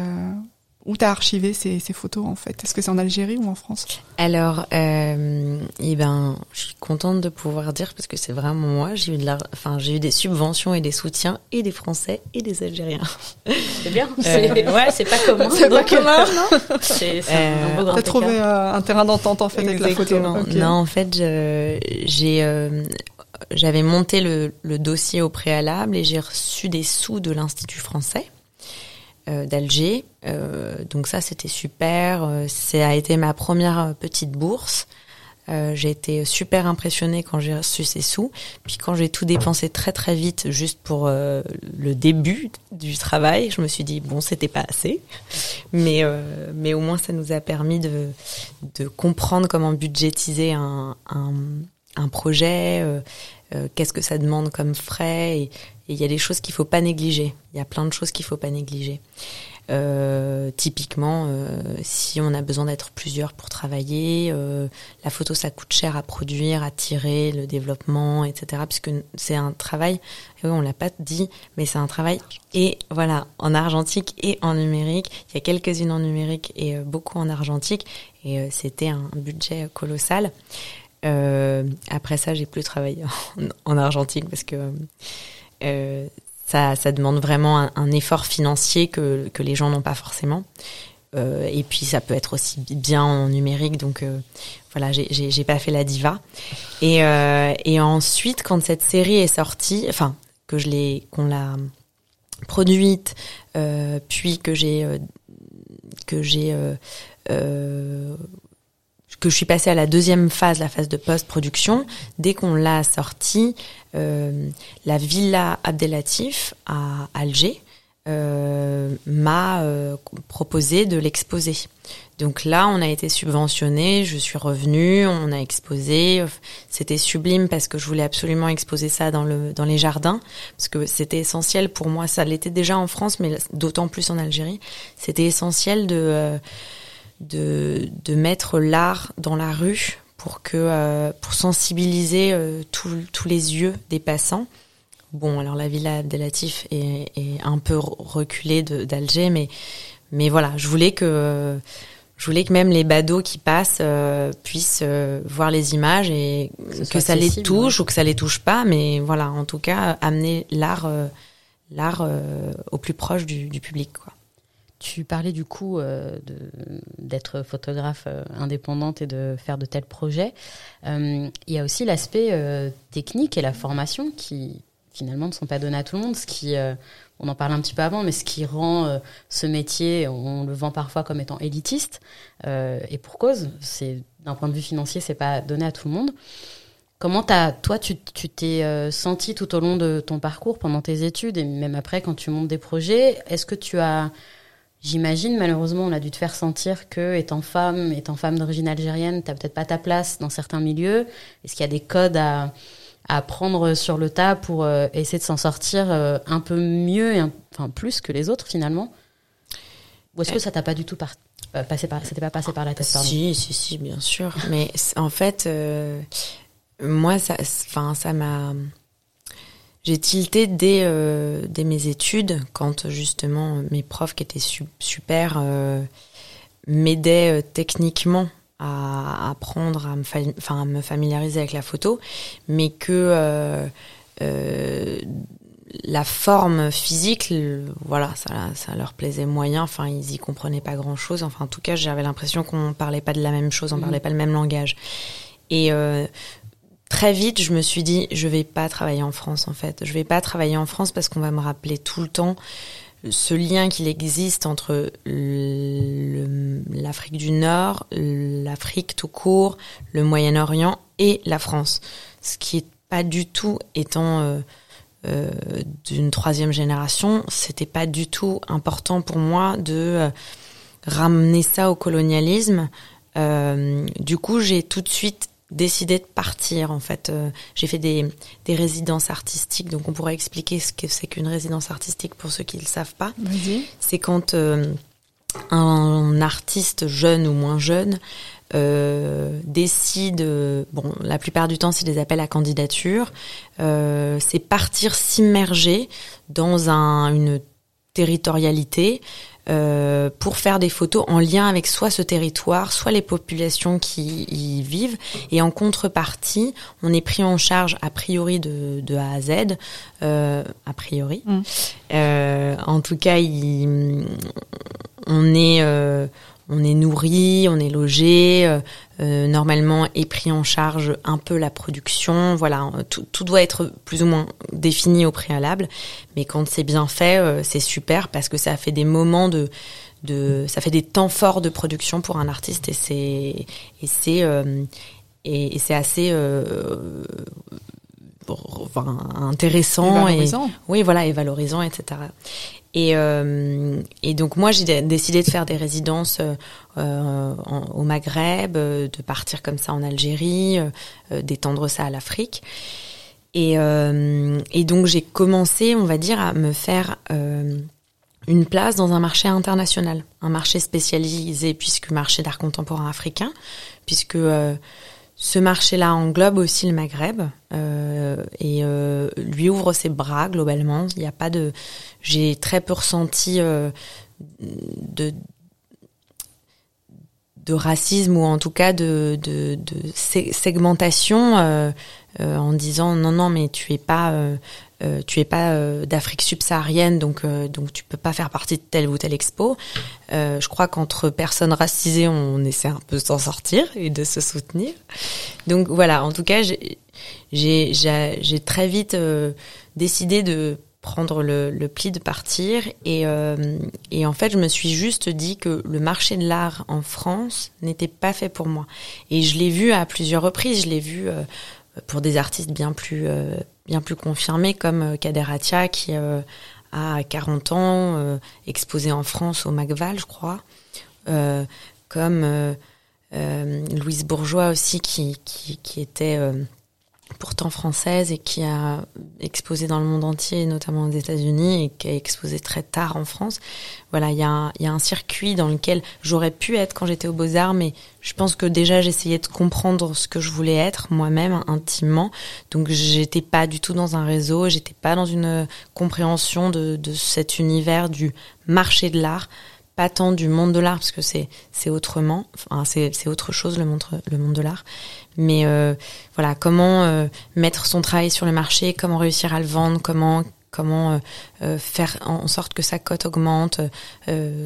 où tu as archivé ces, ces, photos en fait? Est-ce que c'est en Algérie ou en France? Alors, euh, eh ben, je suis contente de pouvoir dire parce que c'est vraiment moi. J'ai eu de la, enfin, j'ai eu des subventions et des soutiens et des Français et des Algériens. C'est bien. Euh, ouais, c'est pas commun. C'est pas commun, non? C'est euh, T'as trouvé euh, un terrain d'entente en fait avec la photo. Non, en fait, j'ai euh, j'avais monté le, le dossier au préalable et j'ai reçu des sous de l'Institut français euh, d'Alger. Euh, donc ça, c'était super. Euh, ça a été ma première petite bourse. Euh, j'ai été super impressionnée quand j'ai reçu ces sous. Puis quand j'ai tout dépensé très très vite, juste pour euh, le début du travail, je me suis dit bon, c'était pas assez, mais euh, mais au moins ça nous a permis de de comprendre comment budgétiser un un, un projet. Qu'est-ce que ça demande comme frais et il y a des choses qu'il faut pas négliger. Il y a plein de choses qu'il faut pas négliger. Euh, typiquement, euh, si on a besoin d'être plusieurs pour travailler, euh, la photo ça coûte cher à produire, à tirer, le développement, etc. Puisque c'est un travail, on l'a pas dit, mais c'est un travail et voilà en argentique et en numérique. Il y a quelques-unes en numérique et beaucoup en argentique et c'était un budget colossal. après ça, j'ai plus travaillé en, en argentique parce que ça, ça demande vraiment un, effort financier que, les gens n'ont pas forcément. Euh, et puis ça peut être aussi bien en numérique, donc euh, voilà, j'ai pas fait la diva. Et, euh, et ensuite, quand cette série est sortie, enfin que je l'ai, qu'on l'a produite, euh, puis que j'ai euh, que j'ai que je suis passée à la deuxième phase, la phase de post-production, dès qu'on l'a sortie, euh, la Villa Abdelatif à Alger euh, m'a euh, proposé de l'exposer. Donc là, on a été subventionné, je suis revenue, on a exposé. C'était sublime parce que je voulais absolument exposer ça dans le dans les jardins parce que c'était essentiel pour moi. Ça l'était déjà en France, mais d'autant plus en Algérie. C'était essentiel de euh, de, de mettre l'art dans la rue pour que euh, pour sensibiliser euh, tous les yeux des passants. Bon, alors la villa Abdelatif est, est un peu reculée d'Alger, mais mais voilà, je voulais que je voulais que même les badauds qui passent euh, puissent voir les images et que, ça les touche ou que ça les touche pas, mais voilà, en tout cas, amener l'art l'art au plus proche du, du public, quoi. Tu parlais du coup euh, d'être photographe euh, indépendante et de faire de tels projets. Euh, il y a aussi l'aspect euh, technique et la formation qui finalement ne sont pas donnés à tout le monde, ce qui, on en parlait un petit peu avant, mais ce qui rend ce métier, on le vend parfois comme étant élitiste, et pour cause, c'est d'un point de vue financier, c'est pas donné à tout le monde. Comment as, toi, tu t'es senti tout au long de ton parcours, pendant tes études et même après quand tu montes des projets Est-ce que tu as J'imagine, malheureusement, on a dû te faire sentir que, étant femme, étant femme d'origine algérienne, t'as peut-être pas ta place dans certains milieux. Est-ce qu'il y a des codes à, prendre sur le tas pour euh, essayer de s'en sortir euh, un peu mieux enfin plus que les autres finalement? Ou est-ce que ça t'a pas du tout euh, passé par, pas passé par la tête pardon? Si, si, si, bien sûr. Mais en fait, moi, ça, enfin, ça m'a j'ai tilté dès, euh, dès mes études, quand justement mes profs qui étaient super euh, m'aidaient euh, techniquement à apprendre à me, enfin, à me familiariser avec la photo, mais que la forme physique, voilà, ça, ça leur plaisait moyen. Enfin, ils y comprenaient pas grand chose. Enfin, en tout cas, j'avais l'impression qu'on parlait pas de la même chose, on mmh. parlait pas le même langage. Et très vite, je me suis dit, je vais pas travailler en France en fait. Je vais pas travailler en France parce qu'on va me rappeler tout le temps ce lien qu'il existe entre l'Afrique du Nord, l'Afrique tout court, le Moyen-Orient et la France. Ce qui est pas du tout étant euh, euh, d'une troisième génération, c'était pas du tout important pour moi de euh, ramener ça au colonialisme. du coup, j'ai tout de suite décidé de partir en fait. Euh, j'ai fait des, des résidences artistiques, donc on pourrait expliquer ce que c'est qu'une résidence artistique pour ceux qui ne le savent pas. C'est quand euh, un artiste jeune ou moins jeune euh, décide, bon, la plupart du temps c'est des appels à candidature, c'est partir s'immerger dans un, une territorialité euh, pour faire des photos en lien avec soit ce territoire, soit les populations qui y vivent. Et en contrepartie, on est pris en charge a priori de, de A à Z, euh, a priori. Mm. Euh, en tout cas, il, on est euh, on est nourri, on est logé, euh, euh, normalement est pris en charge un peu la production. Voilà, tout, tout, doit être plus ou moins défini au préalable. Mais quand c'est bien fait, euh, c'est super parce que ça fait des moments de, de, ça fait des temps forts de production pour un artiste et c'est et c'est et, et c'est assez euh, intéressant et, valorisant. oui voilà et valorisant etc et, euh, et donc moi j'ai décidé de faire des résidences euh, au Maghreb, de partir comme ça en Algérie, euh, d'étendre ça à l'Afrique. Et, euh, et donc j'ai commencé, on va dire, à me faire euh, une place dans un marché international, un marché spécialisé puisque marché d'art contemporain africain, puisque ce marché-là englobe aussi le Maghreb euh, et euh, lui ouvre ses bras globalement. Il n'y a pas de, j'ai très peu ressenti euh, de de racisme ou en tout cas de, de, segmentation euh, euh, en disant non non mais tu es pas euh, euh tu es pas euh, d'Afrique subsaharienne donc donc tu peux pas faire partie de telle ou telle expo. je crois qu'entre personnes racisées on essaie un peu de s'en sortir et de se soutenir. Donc voilà en tout cas j'ai très vite décidé de prendre le, pli de partir et, euh, et en fait je me suis juste dit que le marché de l'art en France n'était pas fait pour moi. Et je l'ai vu à plusieurs reprises. Je l'ai vu euh, pour des artistes bien plus euh, bien plus confirmés comme euh, Kader Atia qui euh, a 40 ans exposé en France au Macval je crois. Comme Louise Bourgeois aussi qui était pourtant française et qui a exposé dans le monde entier, notamment aux États-Unis, et qui a exposé très tard en France. Voilà, il y, a un, circuit dans lequel j'aurais pu être quand j'étais aux Beaux-Arts, mais je pense que déjà j'essayais de comprendre ce que je voulais être moi-même intimement. Donc j'étais pas du tout dans un réseau, j'étais pas dans une compréhension de cet univers du marché de l'art pas tant du monde de l'art parce que c'est c'est autrement enfin c'est autre chose le monde le monde de l'art mais euh, voilà, comment euh, mettre son travail sur le marché, comment réussir à le vendre, comment comment euh, faire en sorte que sa cote augmente,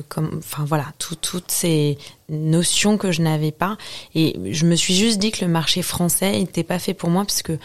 comme, enfin voilà, tout, toutes ces notions que je n'avais pas. Et je me suis juste dit que le marché français n'était pas fait pour moi parce que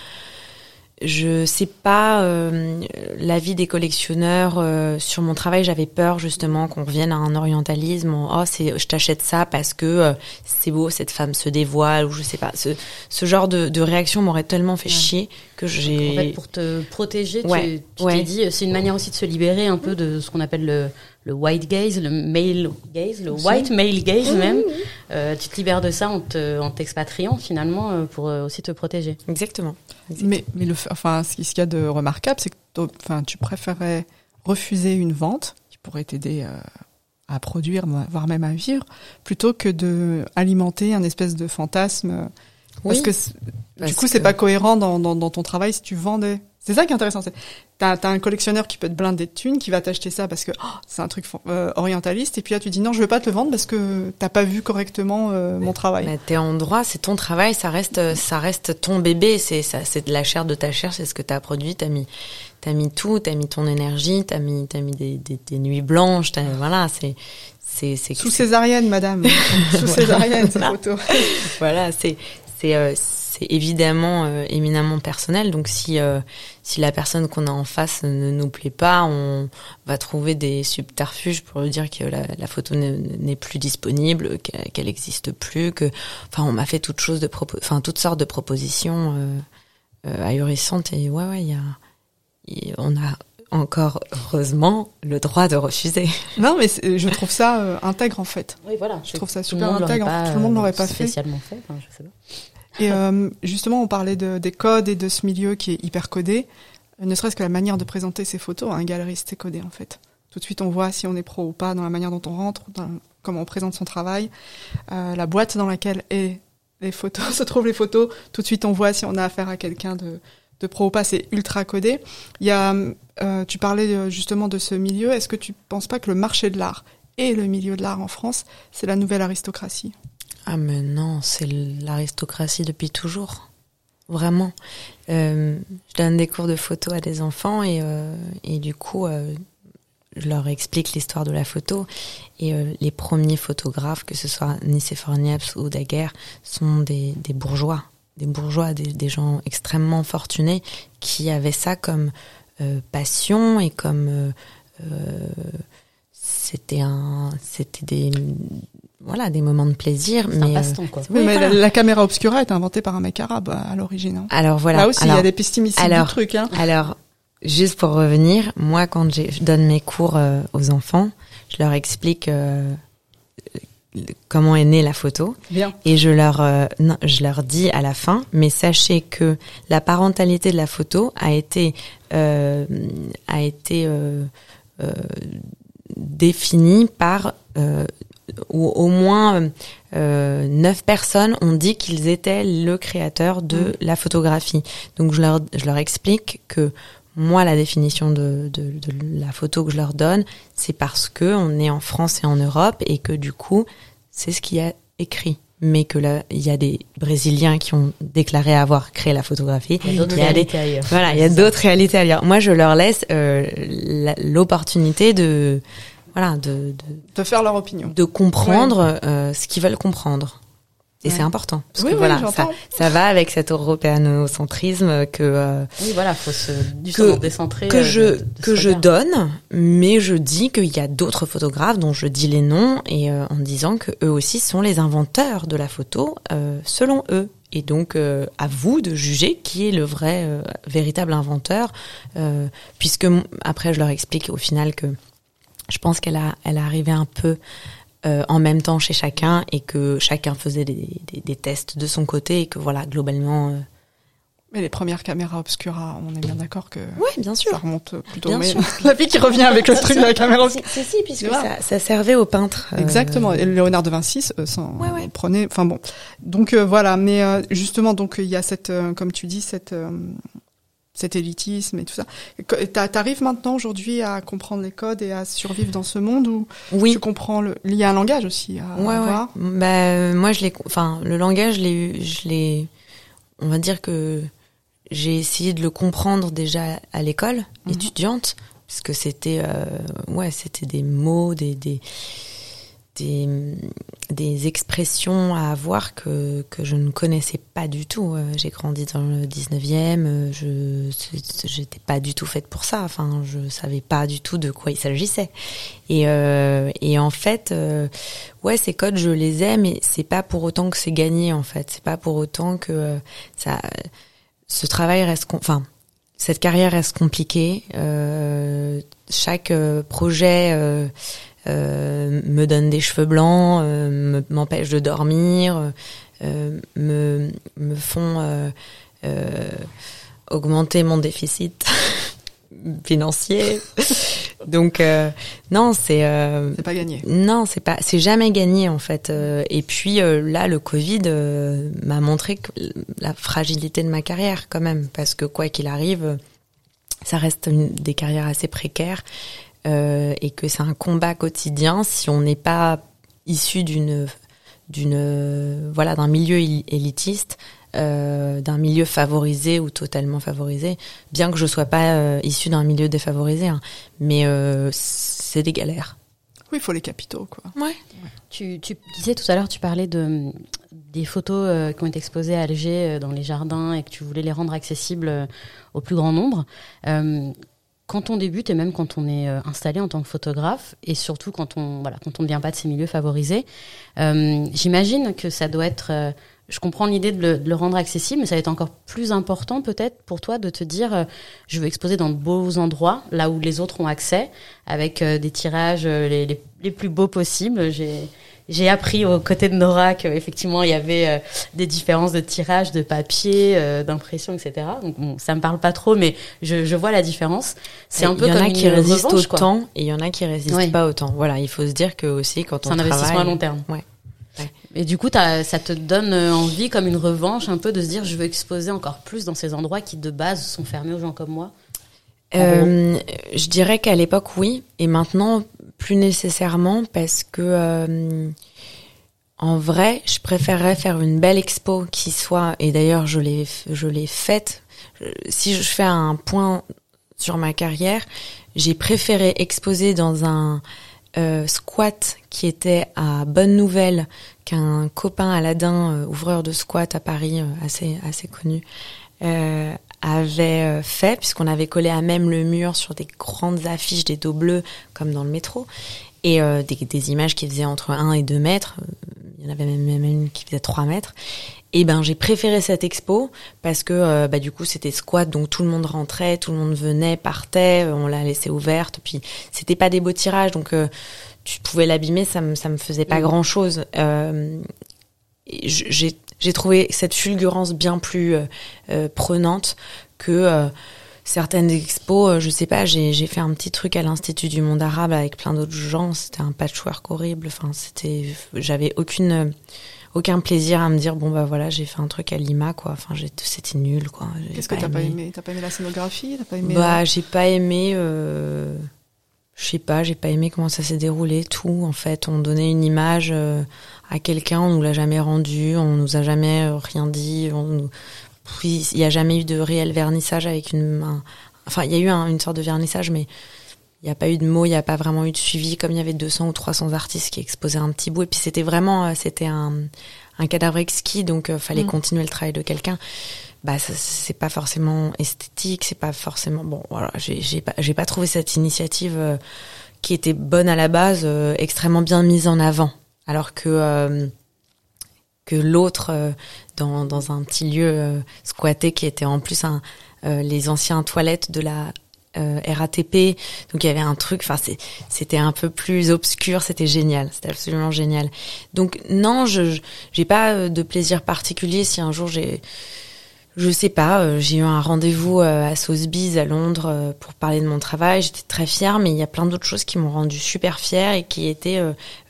je sais pas euh, l'avis des collectionneurs euh, sur mon travail. J'avais peur justement qu'on revienne à un orientalisme. oh, c'est je t'achète ça parce que euh, c'est beau, cette femme se dévoile ou je sais pas. Ce, ce genre de, de réaction m'aurait tellement fait chier que j'ai. En fait, pour te protéger, tu t'es dit c'est une manière aussi de se libérer un peu de ce qu'on appelle le le white gaze, le male gaze, le white male gaze même. Euh, tu te libères de ça en te, en t'expatriant finalement euh, pour euh, aussi te protéger. Exactement. Mais, mais le, enfin, ce qu'il y a de remarquable, c'est que enfin, tu préférais refuser une vente qui pourrait t'aider euh, à produire, voire même à vivre, plutôt que de alimenter un espèce de fantasme. Parce que du coup, c'est pas cohérent dans, dans, dans ton travail si tu vendais c'est ça qui est intéressant. T'as as un collectionneur qui peut te blinder de thunes, qui va t'acheter ça parce que oh, c'est un truc euh, orientaliste, et puis là tu dis non, je veux pas te le vendre parce que t'as pas vu correctement euh, mon travail. Mais t'es en droit, c'est ton travail, ça reste, ça reste ton bébé, c'est ça, c'est de la chair de ta chair, c'est ce que t'as produit, t'as mis, t'as mis tout, t'as mis ton énergie, t'as mis, t'as mis des, des, des, nuits blanches, voilà, c'est, c'est, c'est sous césarienne, madame, sous césarienne, cette photo. voilà, c'est, c'est, euh, c'est évidemment euh, éminemment personnel. Donc si euh, si la personne qu'on a en face ne nous plaît pas, on va trouver des subterfuges pour lui dire que la, la photo n'est plus disponible, qu'elle n'existe plus, que enfin on m'a fait toutes choses de propos, enfin toutes sortes de propositions euh, euh ahurissantes et ouais ouais il y a on a encore heureusement le droit de refuser. Non, mais je trouve ça intègre en fait. Oui, voilà. Je trouve ça super intègre. tout le monde l'aurait pas fait. Spécialement fait. Enfin, je sais pas. Et euh, justement, on parlait de, des codes et de ce milieu qui est hyper codé. Ne serait-ce que la manière de présenter ses photos, un galeriste est codé en fait. Tout de suite, on voit si on est pro ou pas dans la manière dont on rentre, dans comment on présente son travail, euh, la boîte dans laquelle est les photos, se trouvent les photos. Tout de suite, on voit si on a affaire à quelqu'un de, de pro ou pas. C'est ultra codé. Il y a, euh, tu parlais justement de ce milieu. Est-ce que tu penses pas que le marché de l'art et le milieu de l'art en France, c'est la nouvelle aristocratie? Ah mais non, c'est l'aristocratie depuis toujours. Vraiment. Euh, je donne des cours de photo à des enfants et, euh, et du coup, euh, je leur explique l'histoire de la photo. Et euh, les premiers photographes, que ce soit Nicéphore ou Daguerre, sont des, des bourgeois. Des bourgeois, des, des, gens extrêmement fortunés qui avaient ça comme euh, passion et comme... c'était un... C'était des voilà des moments de plaisir. Un mais euh, passe-temps, quoi. Oui, Oui, mais voilà. la, la caméra obscura est inventée par un mec arabe euh, à l'origine. hein. alors voilà. Là aussi, il y a des pesticides alors- du truc. Hein. alors juste pour revenir, moi quand je donne mes cours euh, aux enfants, je leur explique euh, comment est née la photo. Bien. Et je leur, euh, non, je leur dis à la fin, mais sachez que la parentalité de la photo a été, euh, a été euh, euh, définie par, ou au moins euh, neuf personnes ont dit qu'ils étaient le créateur de Mhm. la photographie. Donc je leur, je leur explique que moi, la définition de, de, de la photo que je leur donne, c'est parce que on est en France et en Europe et que du coup, c'est ce qu'il y a écrit. Mais que là, il y a des Brésiliens qui ont déclaré avoir créé la photographie. Il y a d'autres des- réalités ailleurs. Voilà, il y a d'autres réalités lire. Moi, je leur laisse euh, l'opportunité de, voilà, de, de, De faire leur opinion. de comprendre euh, ce qu'ils veulent comprendre. Et Ouais. c'est important. Parce Oui, que oui, voilà, ça, j'entends. ça va avec cet européanocentrisme que euh, Oui, voilà, faut se justement Que- décentrer. que euh, je de- de ce que je donne, mais je dis qu'il y a d'autres photographes dont je dis les noms et euh, en disant que eux aussi sont les inventeurs de la photo euh, selon eux. Et donc euh, à vous de juger qui est le vrai euh, véritable inventeur, euh, puisque après je leur explique au final que je pense qu'elle a elle est arrivée un peu euh, en même temps chez chacun et que chacun faisait des, des, des tests de son côté et que voilà globalement euh, Mais les premières caméras obscura, on est bien d'accord que ouais bien sûr ça remonte plutôt. Bien mais sûr. la fille qui revient avec le truc de la caméra obscura. Si, si, puisque ça, ça servait aux peintres. euh, Exactement. Et Léonard de Vinci euh, s'en Ouais, ouais. prenait. Enfin bon. Donc euh, voilà. Mais euh, justement, donc il y a cette, euh, comme tu dis, cette euh, cet élitisme et tout ça. T'arrives maintenant aujourd'hui à comprendre les codes et à survivre dans ce monde où Oui. tu comprends le. Il y a un langage aussi à Ouais, ouais. avoir. Bah, moi, je l'ai, enfin, le langage, je l'ai je l'ai, on va dire que j'ai essayé de le comprendre déjà à l'école, Mhm. étudiante, parce que c'était, euh, ouais, c'était des mots, des, des, des, des expressions à avoir que, que je ne connaissais pas du tout. Euh, J'ai grandi dans le 19e, euh, je j'étais pas du tout faite pour ça. Enfin, je savais pas du tout de quoi il s'agissait. Et, euh, et en fait, euh, ouais, ces codes, je les aime, mais c'est pas pour autant que c'est gagné, en fait. C'est pas pour autant que euh, ça, ce travail reste, enfin, cette carrière reste compliquée. Euh, chaque projet me donne des cheveux blancs, euh, me- m'empêche de dormir, euh, me, me font euh, euh, augmenter mon déficit financier. Donc euh, non, c'est euh, C'est pas gagné. non, c'est pas, c'est jamais gagné en fait. Euh, et puis euh, là, le Covid euh, m'a montré que la fragilité de ma carrière quand même, parce que quoi qu'il arrive, euh, ça reste une, des carrières assez précaires euh, et que c'est un combat quotidien si on n'est pas issu d'une d'une voilà d'un milieu éli- élitiste. euh, d'un milieu favorisé ou totalement favorisé, bien que je sois pas euh, issu d'un milieu défavorisé, hein. mais euh, c'est des galères. Oui, il faut les capitaux, quoi. Ouais. Tu, tu disais tout à l'heure, tu parlais de des photos euh, qui ont été exposées à Alger euh, dans les jardins et que tu voulais les rendre accessibles euh, au plus grand nombre. Quand on débute et même quand on est euh, installé en tant que photographe et surtout quand on voilà quand on ne vient pas de ces milieux favorisés, euh, j'imagine que ça doit être euh, je comprends l'idée de le, rendre accessible, mais ça va être encore plus important peut-être pour toi de te dire je veux exposer dans de beaux endroits, là où les autres ont accès, avec des tirages les, les, les plus beaux possibles. J'ai j'ai appris aux côtés de Nora qu'effectivement il y avait euh, des différences de tirage, de papier, euh, d'impression, etc. Donc bon, ça me parle pas trop, mais je, je vois la différence. C'est un peu il y en a qui résistent revanche, quoi. autant et il y en a qui résistent Ouais. pas autant. Voilà, il faut se dire que aussi quand C'est on un investissement travaille, à long terme. Ouais. Ouais. Et du coup, ça te donne euh, envie, comme une revanche, un peu de se dire, je veux exposer encore plus dans ces endroits qui de base sont fermés aux gens comme moi? Euh, je dirais qu'à l'époque oui, et maintenant plus nécessairement parce que euh, en vrai, je préférerais faire une belle expo qui soit, et d'ailleurs je l'ai je l'ai faite. Je- Si je fais un point sur ma carrière, j'ai préféré exposer dans un euh, squat qui était à Bonne Nouvelle qu'un copain Aladdin, euh, ouvreur de squat à Paris, euh, assez assez connu, euh, avait euh, fait, puisqu'on avait collé à même le mur sur des grandes affiches des dos bleus, comme dans le métro. et euh, des, des, images qui faisaient entre 1 et 2 mètres. Il y en avait même, même une qui faisait 3 mètres. Et ben j'ai préféré cette expo parce que euh, bah, du coup c'était squat donc tout le monde rentrait, tout le monde venait, partait, on l'a laissé ouverte. Puis c'était pas des beaux tirages donc tu pouvais l'abîmer, ça me ça me faisait pas grand chose. j'ai j'ai trouvé cette fulgurance bien plus prenante que certaines expos, euh, je sais pas, j'ai fait un petit truc à l'Institut du monde arabe avec plein d'autres gens, c'était un patchwork horrible, enfin c'était j'avais aucune aucun plaisir à me dire bon bah voilà, j'ai fait un truc à Lima quoi, enfin c'était nul quoi. Qu'est-ce que t'as pas aimé. T'as pas aimé la scénographie? T'as pas aimé Bah, j'ai pas aimé euh... je sais pas, j'ai pas aimé comment ça s'est déroulé tout en fait, on donnait une image euh, à quelqu'un, on nous l'a jamais rendu, on nous a jamais euh, rien dit, on puis il n'y a jamais eu de réel vernissage avec une. enfin, il y a eu une sorte de vernissage, mais il n'y a pas eu de mots, il n'y a pas vraiment eu de suivi, comme il y avait 200 ou 300 artistes qui exposaient un petit bout. Et puis c'était vraiment, euh, c'était un, un cadavre exquis, donc euh, fallait mm. continuer le travail de quelqu'un. Bah, c'est pas forcément esthétique, c'est pas forcément bon. Voilà, j'ai pas, j'ai pas trouvé cette initiative euh, qui était bonne à la base, extrêmement bien mise en avant, alors que que l'autre euh, dans, dans un petit lieu euh, squatté qui était en plus un, euh, les anciens toilettes de la RATP. Donc il y avait un truc, enfin c'était un peu plus obscur, c'était génial, c'était absolument génial. Donc non, je j'ai pas de plaisir particulier si un jour j'ai je sais pas, euh, j'ai eu un rendez-vous euh, à Sotheby's à Londres euh, pour parler de mon travail. J'étais très fière, mais il y a plein d'autres choses qui m'ont rendue super fière et qui étaient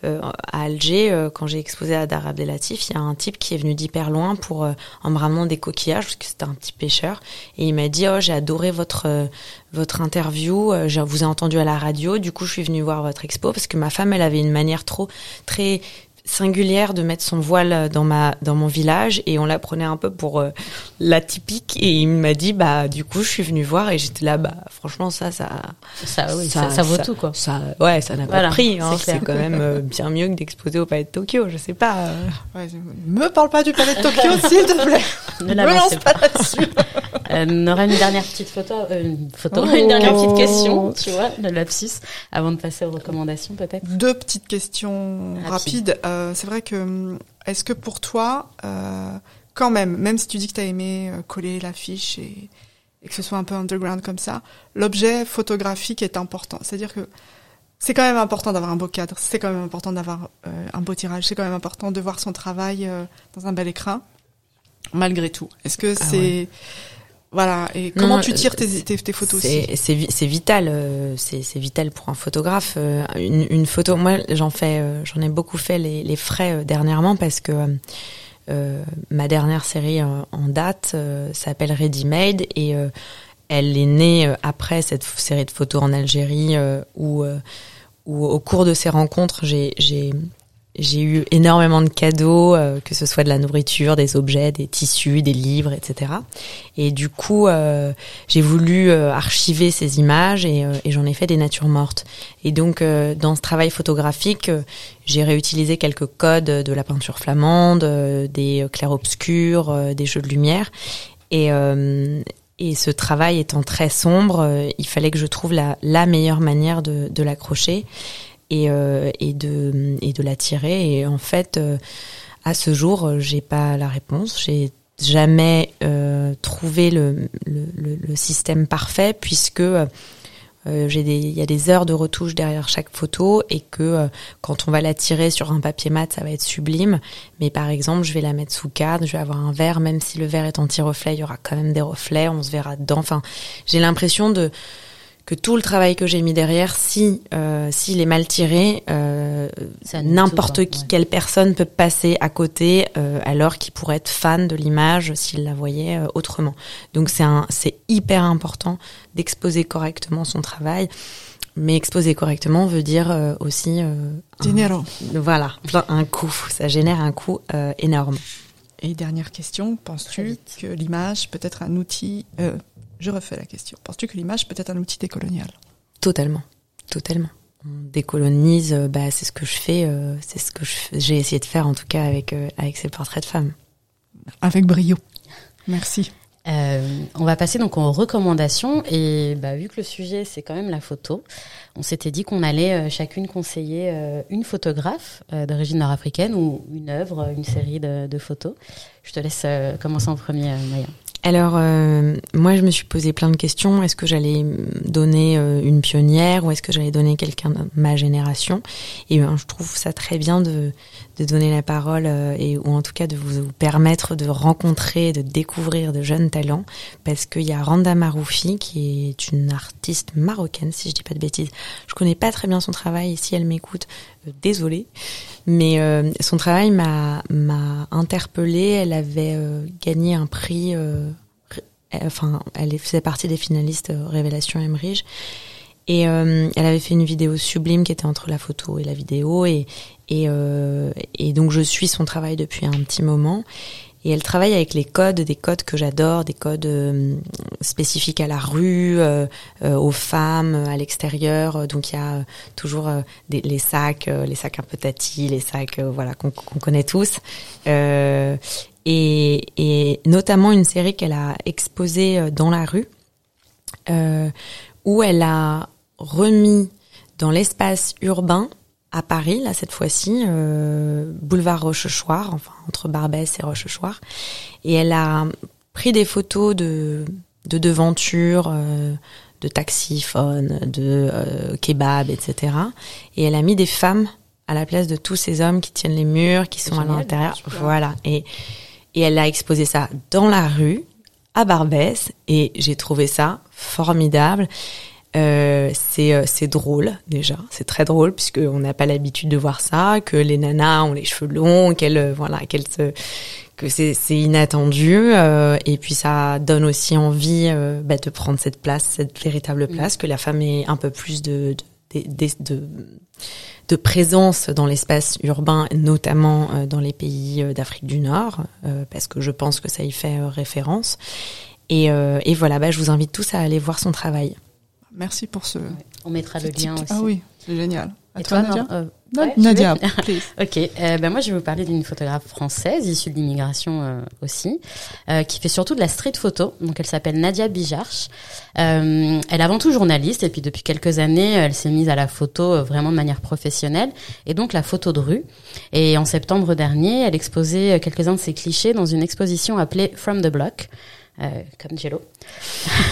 à Alger quand j'ai exposé à Dar Abdelatif. Il y a un type qui est venu d'hyper loin pour en me des coquillages parce que c'était un petit pêcheur et il m'a dit oh j'ai adoré votre votre interview, je vous ai entendu à la radio, du coup je suis venue voir votre expo parce que ma femme elle avait une manière trop très singulière de mettre son voile dans ma dans mon village et on la prenait un peu pour euh, la typique et il m'a dit bah du coup je suis venue voir et j'étais là bah franchement ça ça ça oui, ça, ça, vaut tout quoi. ça ouais ça n'a pas de prix hein, c'est quand même euh, bien mieux que d'exposer au palais de Tokyo je sais pas. Euh. ouais, me parle pas du palais de Tokyo s'il te plaît. Ne la lance pas, là-dessus on aura une dernière petite photo une photo oh. une dernière petite question tu vois le lapsus avant de passer aux recommandations peut-être deux petites questions rapides euh, c'est vrai que hum, est-ce que pour toi, euh, quand même, même si tu dis que tu as aimé euh, coller l'affiche et, et, que ce soit un peu underground comme ça, l'objet photographique est important. C'est-à-dire que c'est quand même important d'avoir un beau cadre, c'est quand même important d'avoir un beau tirage, c'est quand même important de voir son travail dans un bel écran, malgré tout. Est-ce que ah c'est... Voilà. Et comment tu tires tes, tes, tes photos C'est c'est vital. Euh, c'est vital pour un photographe. Euh, une, une photo. Moi, j'en fais. Euh, j'en ai beaucoup fait les, les frais dernièrement parce que ma dernière série en date s'appelle Ready Made et elle est née après cette série de photos en Algérie où où au cours de ces rencontres, j'ai j'ai eu énormément de cadeaux, euh, que ce soit de la nourriture, des objets, des tissus, des livres, etc. Et du coup, euh, j'ai voulu euh, archiver ces images et, j'en ai fait des natures mortes. Et donc, dans ce travail photographique, j'ai réutilisé quelques codes de la peinture flamande, des clairs-obscurs, des jeux de lumière. Et, ce travail étant très sombre, il fallait que je trouve la, meilleure manière de l'accrocher et, euh, et de et de l'attirer. Et en fait, euh, à ce jour, euh, j'ai pas la réponse. J'ai jamais euh, trouvé le, le, le, système parfait puisque euh, j'ai des il y a des heures de retouche derrière chaque photo et que quand on va la tirer sur un papier mat ça va être sublime mais par exemple je vais la mettre sous cadre je vais avoir un verre même si le verre est anti-reflet il y aura quand même des reflets on se verra dedans enfin j'ai l'impression de que tout le travail que j'ai mis derrière, si euh, s'il est mal tiré, euh, n'importe qui, quelle personne peut passer à côté, euh, alors qu'il pourrait être fan de l'image s'il la voyait euh, autrement. Donc c'est un, c'est hyper important d'exposer correctement son travail. Mais exposer correctement veut dire euh, aussi Dinero. voilà, un coût. Ça génère un coût énorme. Et dernière question, penses-tu que l'image peut être un outil je refais la question. Penses-tu que l'image peut être un outil décolonial? Totalement, totalement. On décolonise, euh, bah, c'est ce que je fais, euh, c'est ce que j'ai essayé de faire en tout cas avec, euh, avec ces portraits de femmes. Avec brio. Merci. Euh, on va passer donc aux recommandations et bah, vu que le sujet c'est quand même la photo, on s'était dit qu'on allait euh, chacune conseiller euh, une photographe euh, d'origine nord-africaine ou une œuvre, une série de, de photos. Je te laisse euh, commencer en premier, euh, Maya. Alors, euh, moi, je me suis posé plein de questions. Est-ce que j'allais donner euh, une pionnière ou est-ce que j'allais donner quelqu'un de ma génération? Et ben, je trouve ça très bien de, de donner la parole euh, et ou en tout cas de vous permettre de rencontrer, de découvrir de jeunes talents, parce qu'il y a Randa Maroufi qui est une artiste marocaine, si je dis pas de bêtises. Je connais pas très bien son travail. Et si elle m'écoute, désolée. Mais euh, son travail m'a m'a interpellée. Elle avait euh, gagné un prix. euh, enfin, elle faisait partie des finalistes euh, Révélation Emmerich. Et euh, elle avait fait une vidéo sublime qui était entre la photo et la vidéo. Et, euh, et donc je suis son travail depuis un petit moment. Et elle travaille avec les codes, des codes que j'adore, des codes euh, spécifiques à la rue, euh, euh, aux femmes, à l'extérieur. Donc il y a toujours les sacs, les sacs un peu tati, les sacs voilà qu'on connaît tous. Et, notamment une série qu'elle a exposée dans la rue, où elle a remis dans l'espace urbain à Paris, là cette fois-ci, euh, boulevard Rochechouart, enfin entre Barbès et Rochechouart, et elle a pris des photos de de devanture, euh, de taxiphone, de euh, kebab, etc. Et elle a mis des femmes à la place de tous ces hommes qui tiennent les murs, qui sont à l'intérieur. Voilà. Et et elle a exposé ça dans la rue à Barbès et j'ai trouvé ça formidable. Euh, c'est euh, c'est drôle déjà, c'est très drôle puisque on n'a pas l'habitude de voir ça, que les nanas ont les cheveux longs, qu'elles euh, voilà, qu'elles se que c'est c'est inattendu euh, et puis ça donne aussi envie euh, bah, de prendre cette place, cette véritable place, que la femme ait un peu plus de de, de, de, de présence dans l'espace urbain, notamment euh, dans les pays d'Afrique du Nord, parce que je pense que ça y fait référence. Et, et voilà, bah, je vous invite tous à aller voir son travail. Merci pour ce. On mettra le lien aussi. Ah oui, c'est génial. À Et toi, toi, Nadia euh, ouais, Nadia. Ok, euh, ben moi je vais vous parler d'une photographe française issue de l'immigration euh, aussi, euh, qui fait surtout de la street photo. Donc elle s'appelle Nadia Bijarch. Elle est avant tout journaliste et puis depuis quelques années elle s'est mise à la photo vraiment de manière professionnelle et donc la photo de rue. Et en septembre dernier, elle exposait quelques-uns de ses clichés dans une exposition appelée From the Block. Euh, comme Jello.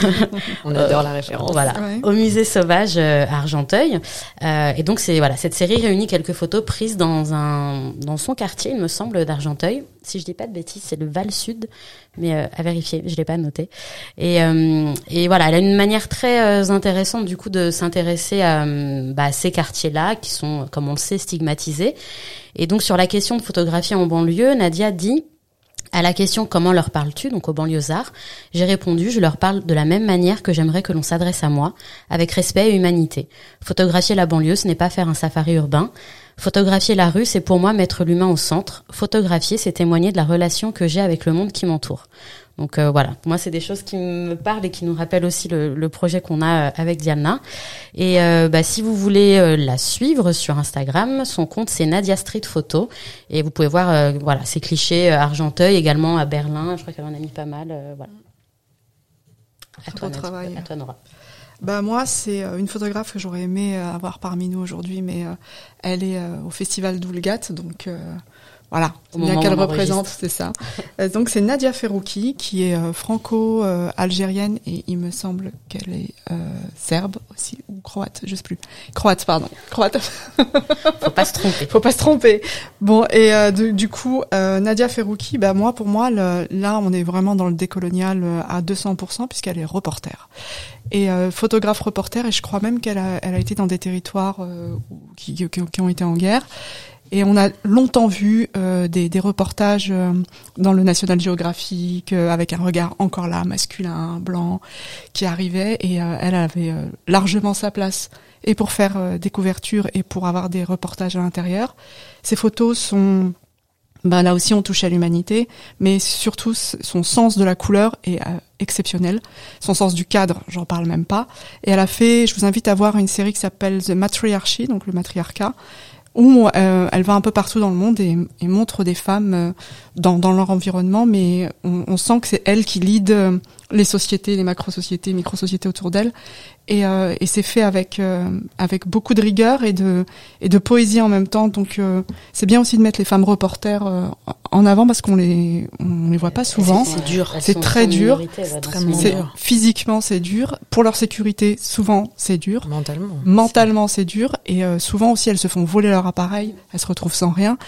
On adore la référence. Voilà, Ouais. au musée sauvage euh, à Argenteuil. Euh, et donc c'est voilà, cette série réunit quelques photos prises dans un dans son quartier, il me semble, d'Argenteuil. Si je dis pas de bêtises, c'est le Val Sud, mais euh, à vérifier, je l'ai pas noté. Et euh, et voilà, elle a une manière très euh, intéressante du coup de s'intéresser à, euh, bah, à ces quartiers-là qui sont, comme on le sait, stigmatisés. Et donc sur la question de photographie en banlieue, Nadia dit à la question comment leur parles-tu, donc aux banlieusards, j'ai répondu je leur parle de la même manière que j'aimerais que l'on s'adresse à moi, avec respect et humanité. Photographier la banlieue, ce n'est pas faire un safari urbain. Photographier la rue, c'est pour moi mettre l'humain au centre. Photographier, c'est témoigner de la relation que j'ai avec le monde qui m'entoure. Donc euh, voilà, moi c'est des choses qui me parlent et qui nous rappellent aussi le, le projet qu'on a euh, avec Diana. Et euh, bah, si vous voulez euh, la suivre sur Instagram, son compte c'est Nadia Street Photo et vous pouvez voir voilà ses clichés Argenteuil également à Berlin. Je crois qu'elle en a mis pas mal. voilà. À toi, travail. à toi Nora. Bah moi, c'est une photographe que j'aurais aimé avoir parmi nous aujourd'hui, mais elle est au festival d'Oulgat, donc voilà, bien qu'elle représente, c'est ça. Euh, donc c'est Nadia Ferrouki, qui est euh, franco-algérienne et il me semble qu'elle est euh, serbe aussi ou croate, je sais plus. Croate, pardon, croate. Faut pas se tromper. Faut pas se tromper. Bon, et euh, du, du coup, Nadia Ferrouki, bah moi, pour moi, le- là, on est vraiment dans le décolonial à 200% puisqu'elle est reporter et euh, photographe reporter. Et je crois même qu'elle a, elle a été dans des territoires euh, où- qui, qui, qui ont été en guerre. Et on a longtemps vu euh, des, des reportages euh, dans le National Geographic euh, avec un regard encore là masculin, blanc, qui arrivait. Et euh, elle avait euh, largement sa place et pour faire euh, des couvertures et pour avoir des reportages à l'intérieur. Ces photos sont, ben là aussi on touche à l'humanité, mais surtout son sens de la couleur est euh, exceptionnel. Son sens du cadre, j'en parle même pas. Et elle a fait, je vous invite à voir une série qui s'appelle The Matriarchy, donc le matriarcat, où euh, elle va un peu partout dans le monde et, montre des femmes euh, dans, leur environnement, mais on, on sent que c'est elle qui lead euh, les sociétés, les macro-sociétés, micro-sociétés autour d'elle. Et, euh, et c'est fait avec euh, avec beaucoup de rigueur et de et de poésie en même temps. Donc euh, c'est bien aussi de mettre les femmes reporters euh, en avant parce qu'on les on les voit pas souvent. C'est dur. C'est très dur. dans. C'est dur. physiquement c'est dur. Pour leur sécurité, souvent c'est dur. Mentalement. Mentalement, c'est dur et euh, souvent aussi elles se font voler leur appareil, elles se retrouvent sans rien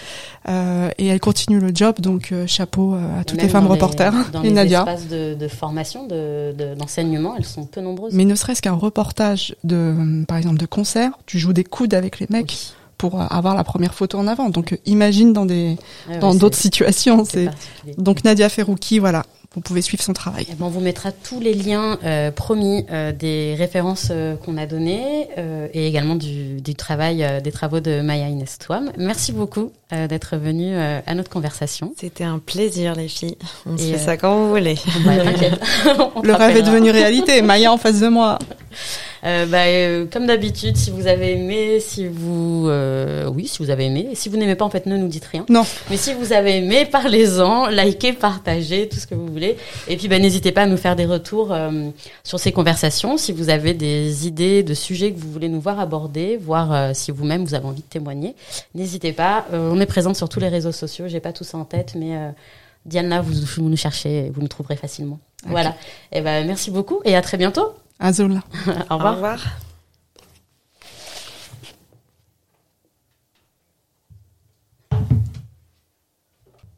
euh, et elles continuent le job. Donc euh, chapeau à toutes les femmes dans reporters Dans et les Nadia. espaces de, de formation, de- de- d'enseignement, elles sont peu nombreuses. Mais ne serait-ce qu'un reportage de, par exemple, de concert, tu joues des coudes avec les mecs Oui. pour avoir la première photo en avant. Donc euh, imagine dans des Ouais, dans d'autres situations. c'est donc Nadia Ferrouki, voilà, vous pouvez suivre son travail. Eh ben, on vous mettra tous les liens euh, promis euh, des références euh, qu'on a données euh, et également du, du travail, euh, des travaux de Maya Inès Touam. Merci beaucoup euh, d'être venu euh, à notre conversation. C'était un plaisir, les filles. On se Et, fait euh, ça quand vous voulez. Te Le rêve est devenu réalité. Maya en face de moi. Euh, bah, euh, comme d'habitude, si vous avez aimé, si vous, euh, oui, si vous avez aimé, Et si vous n'aimez pas, en fait, ne nous dites rien. Non. Mais si vous avez aimé, parlez-en, likez, partagez, tout ce que vous voulez. Et puis, bah, n'hésitez pas à nous faire des retours euh, sur ces conversations. Si vous avez des idées de sujets que vous voulez nous voir aborder, voir euh, si vous-même vous avez envie de témoigner, n'hésitez pas. On est présente sur tous les réseaux sociaux. J'ai pas tout ça en tête, mais euh, Diana, vous, vous nous cherchez, vous nous trouverez facilement. Voilà. Et ben, merci beaucoup et à très bientôt. Azul. Au revoir. Au revoir.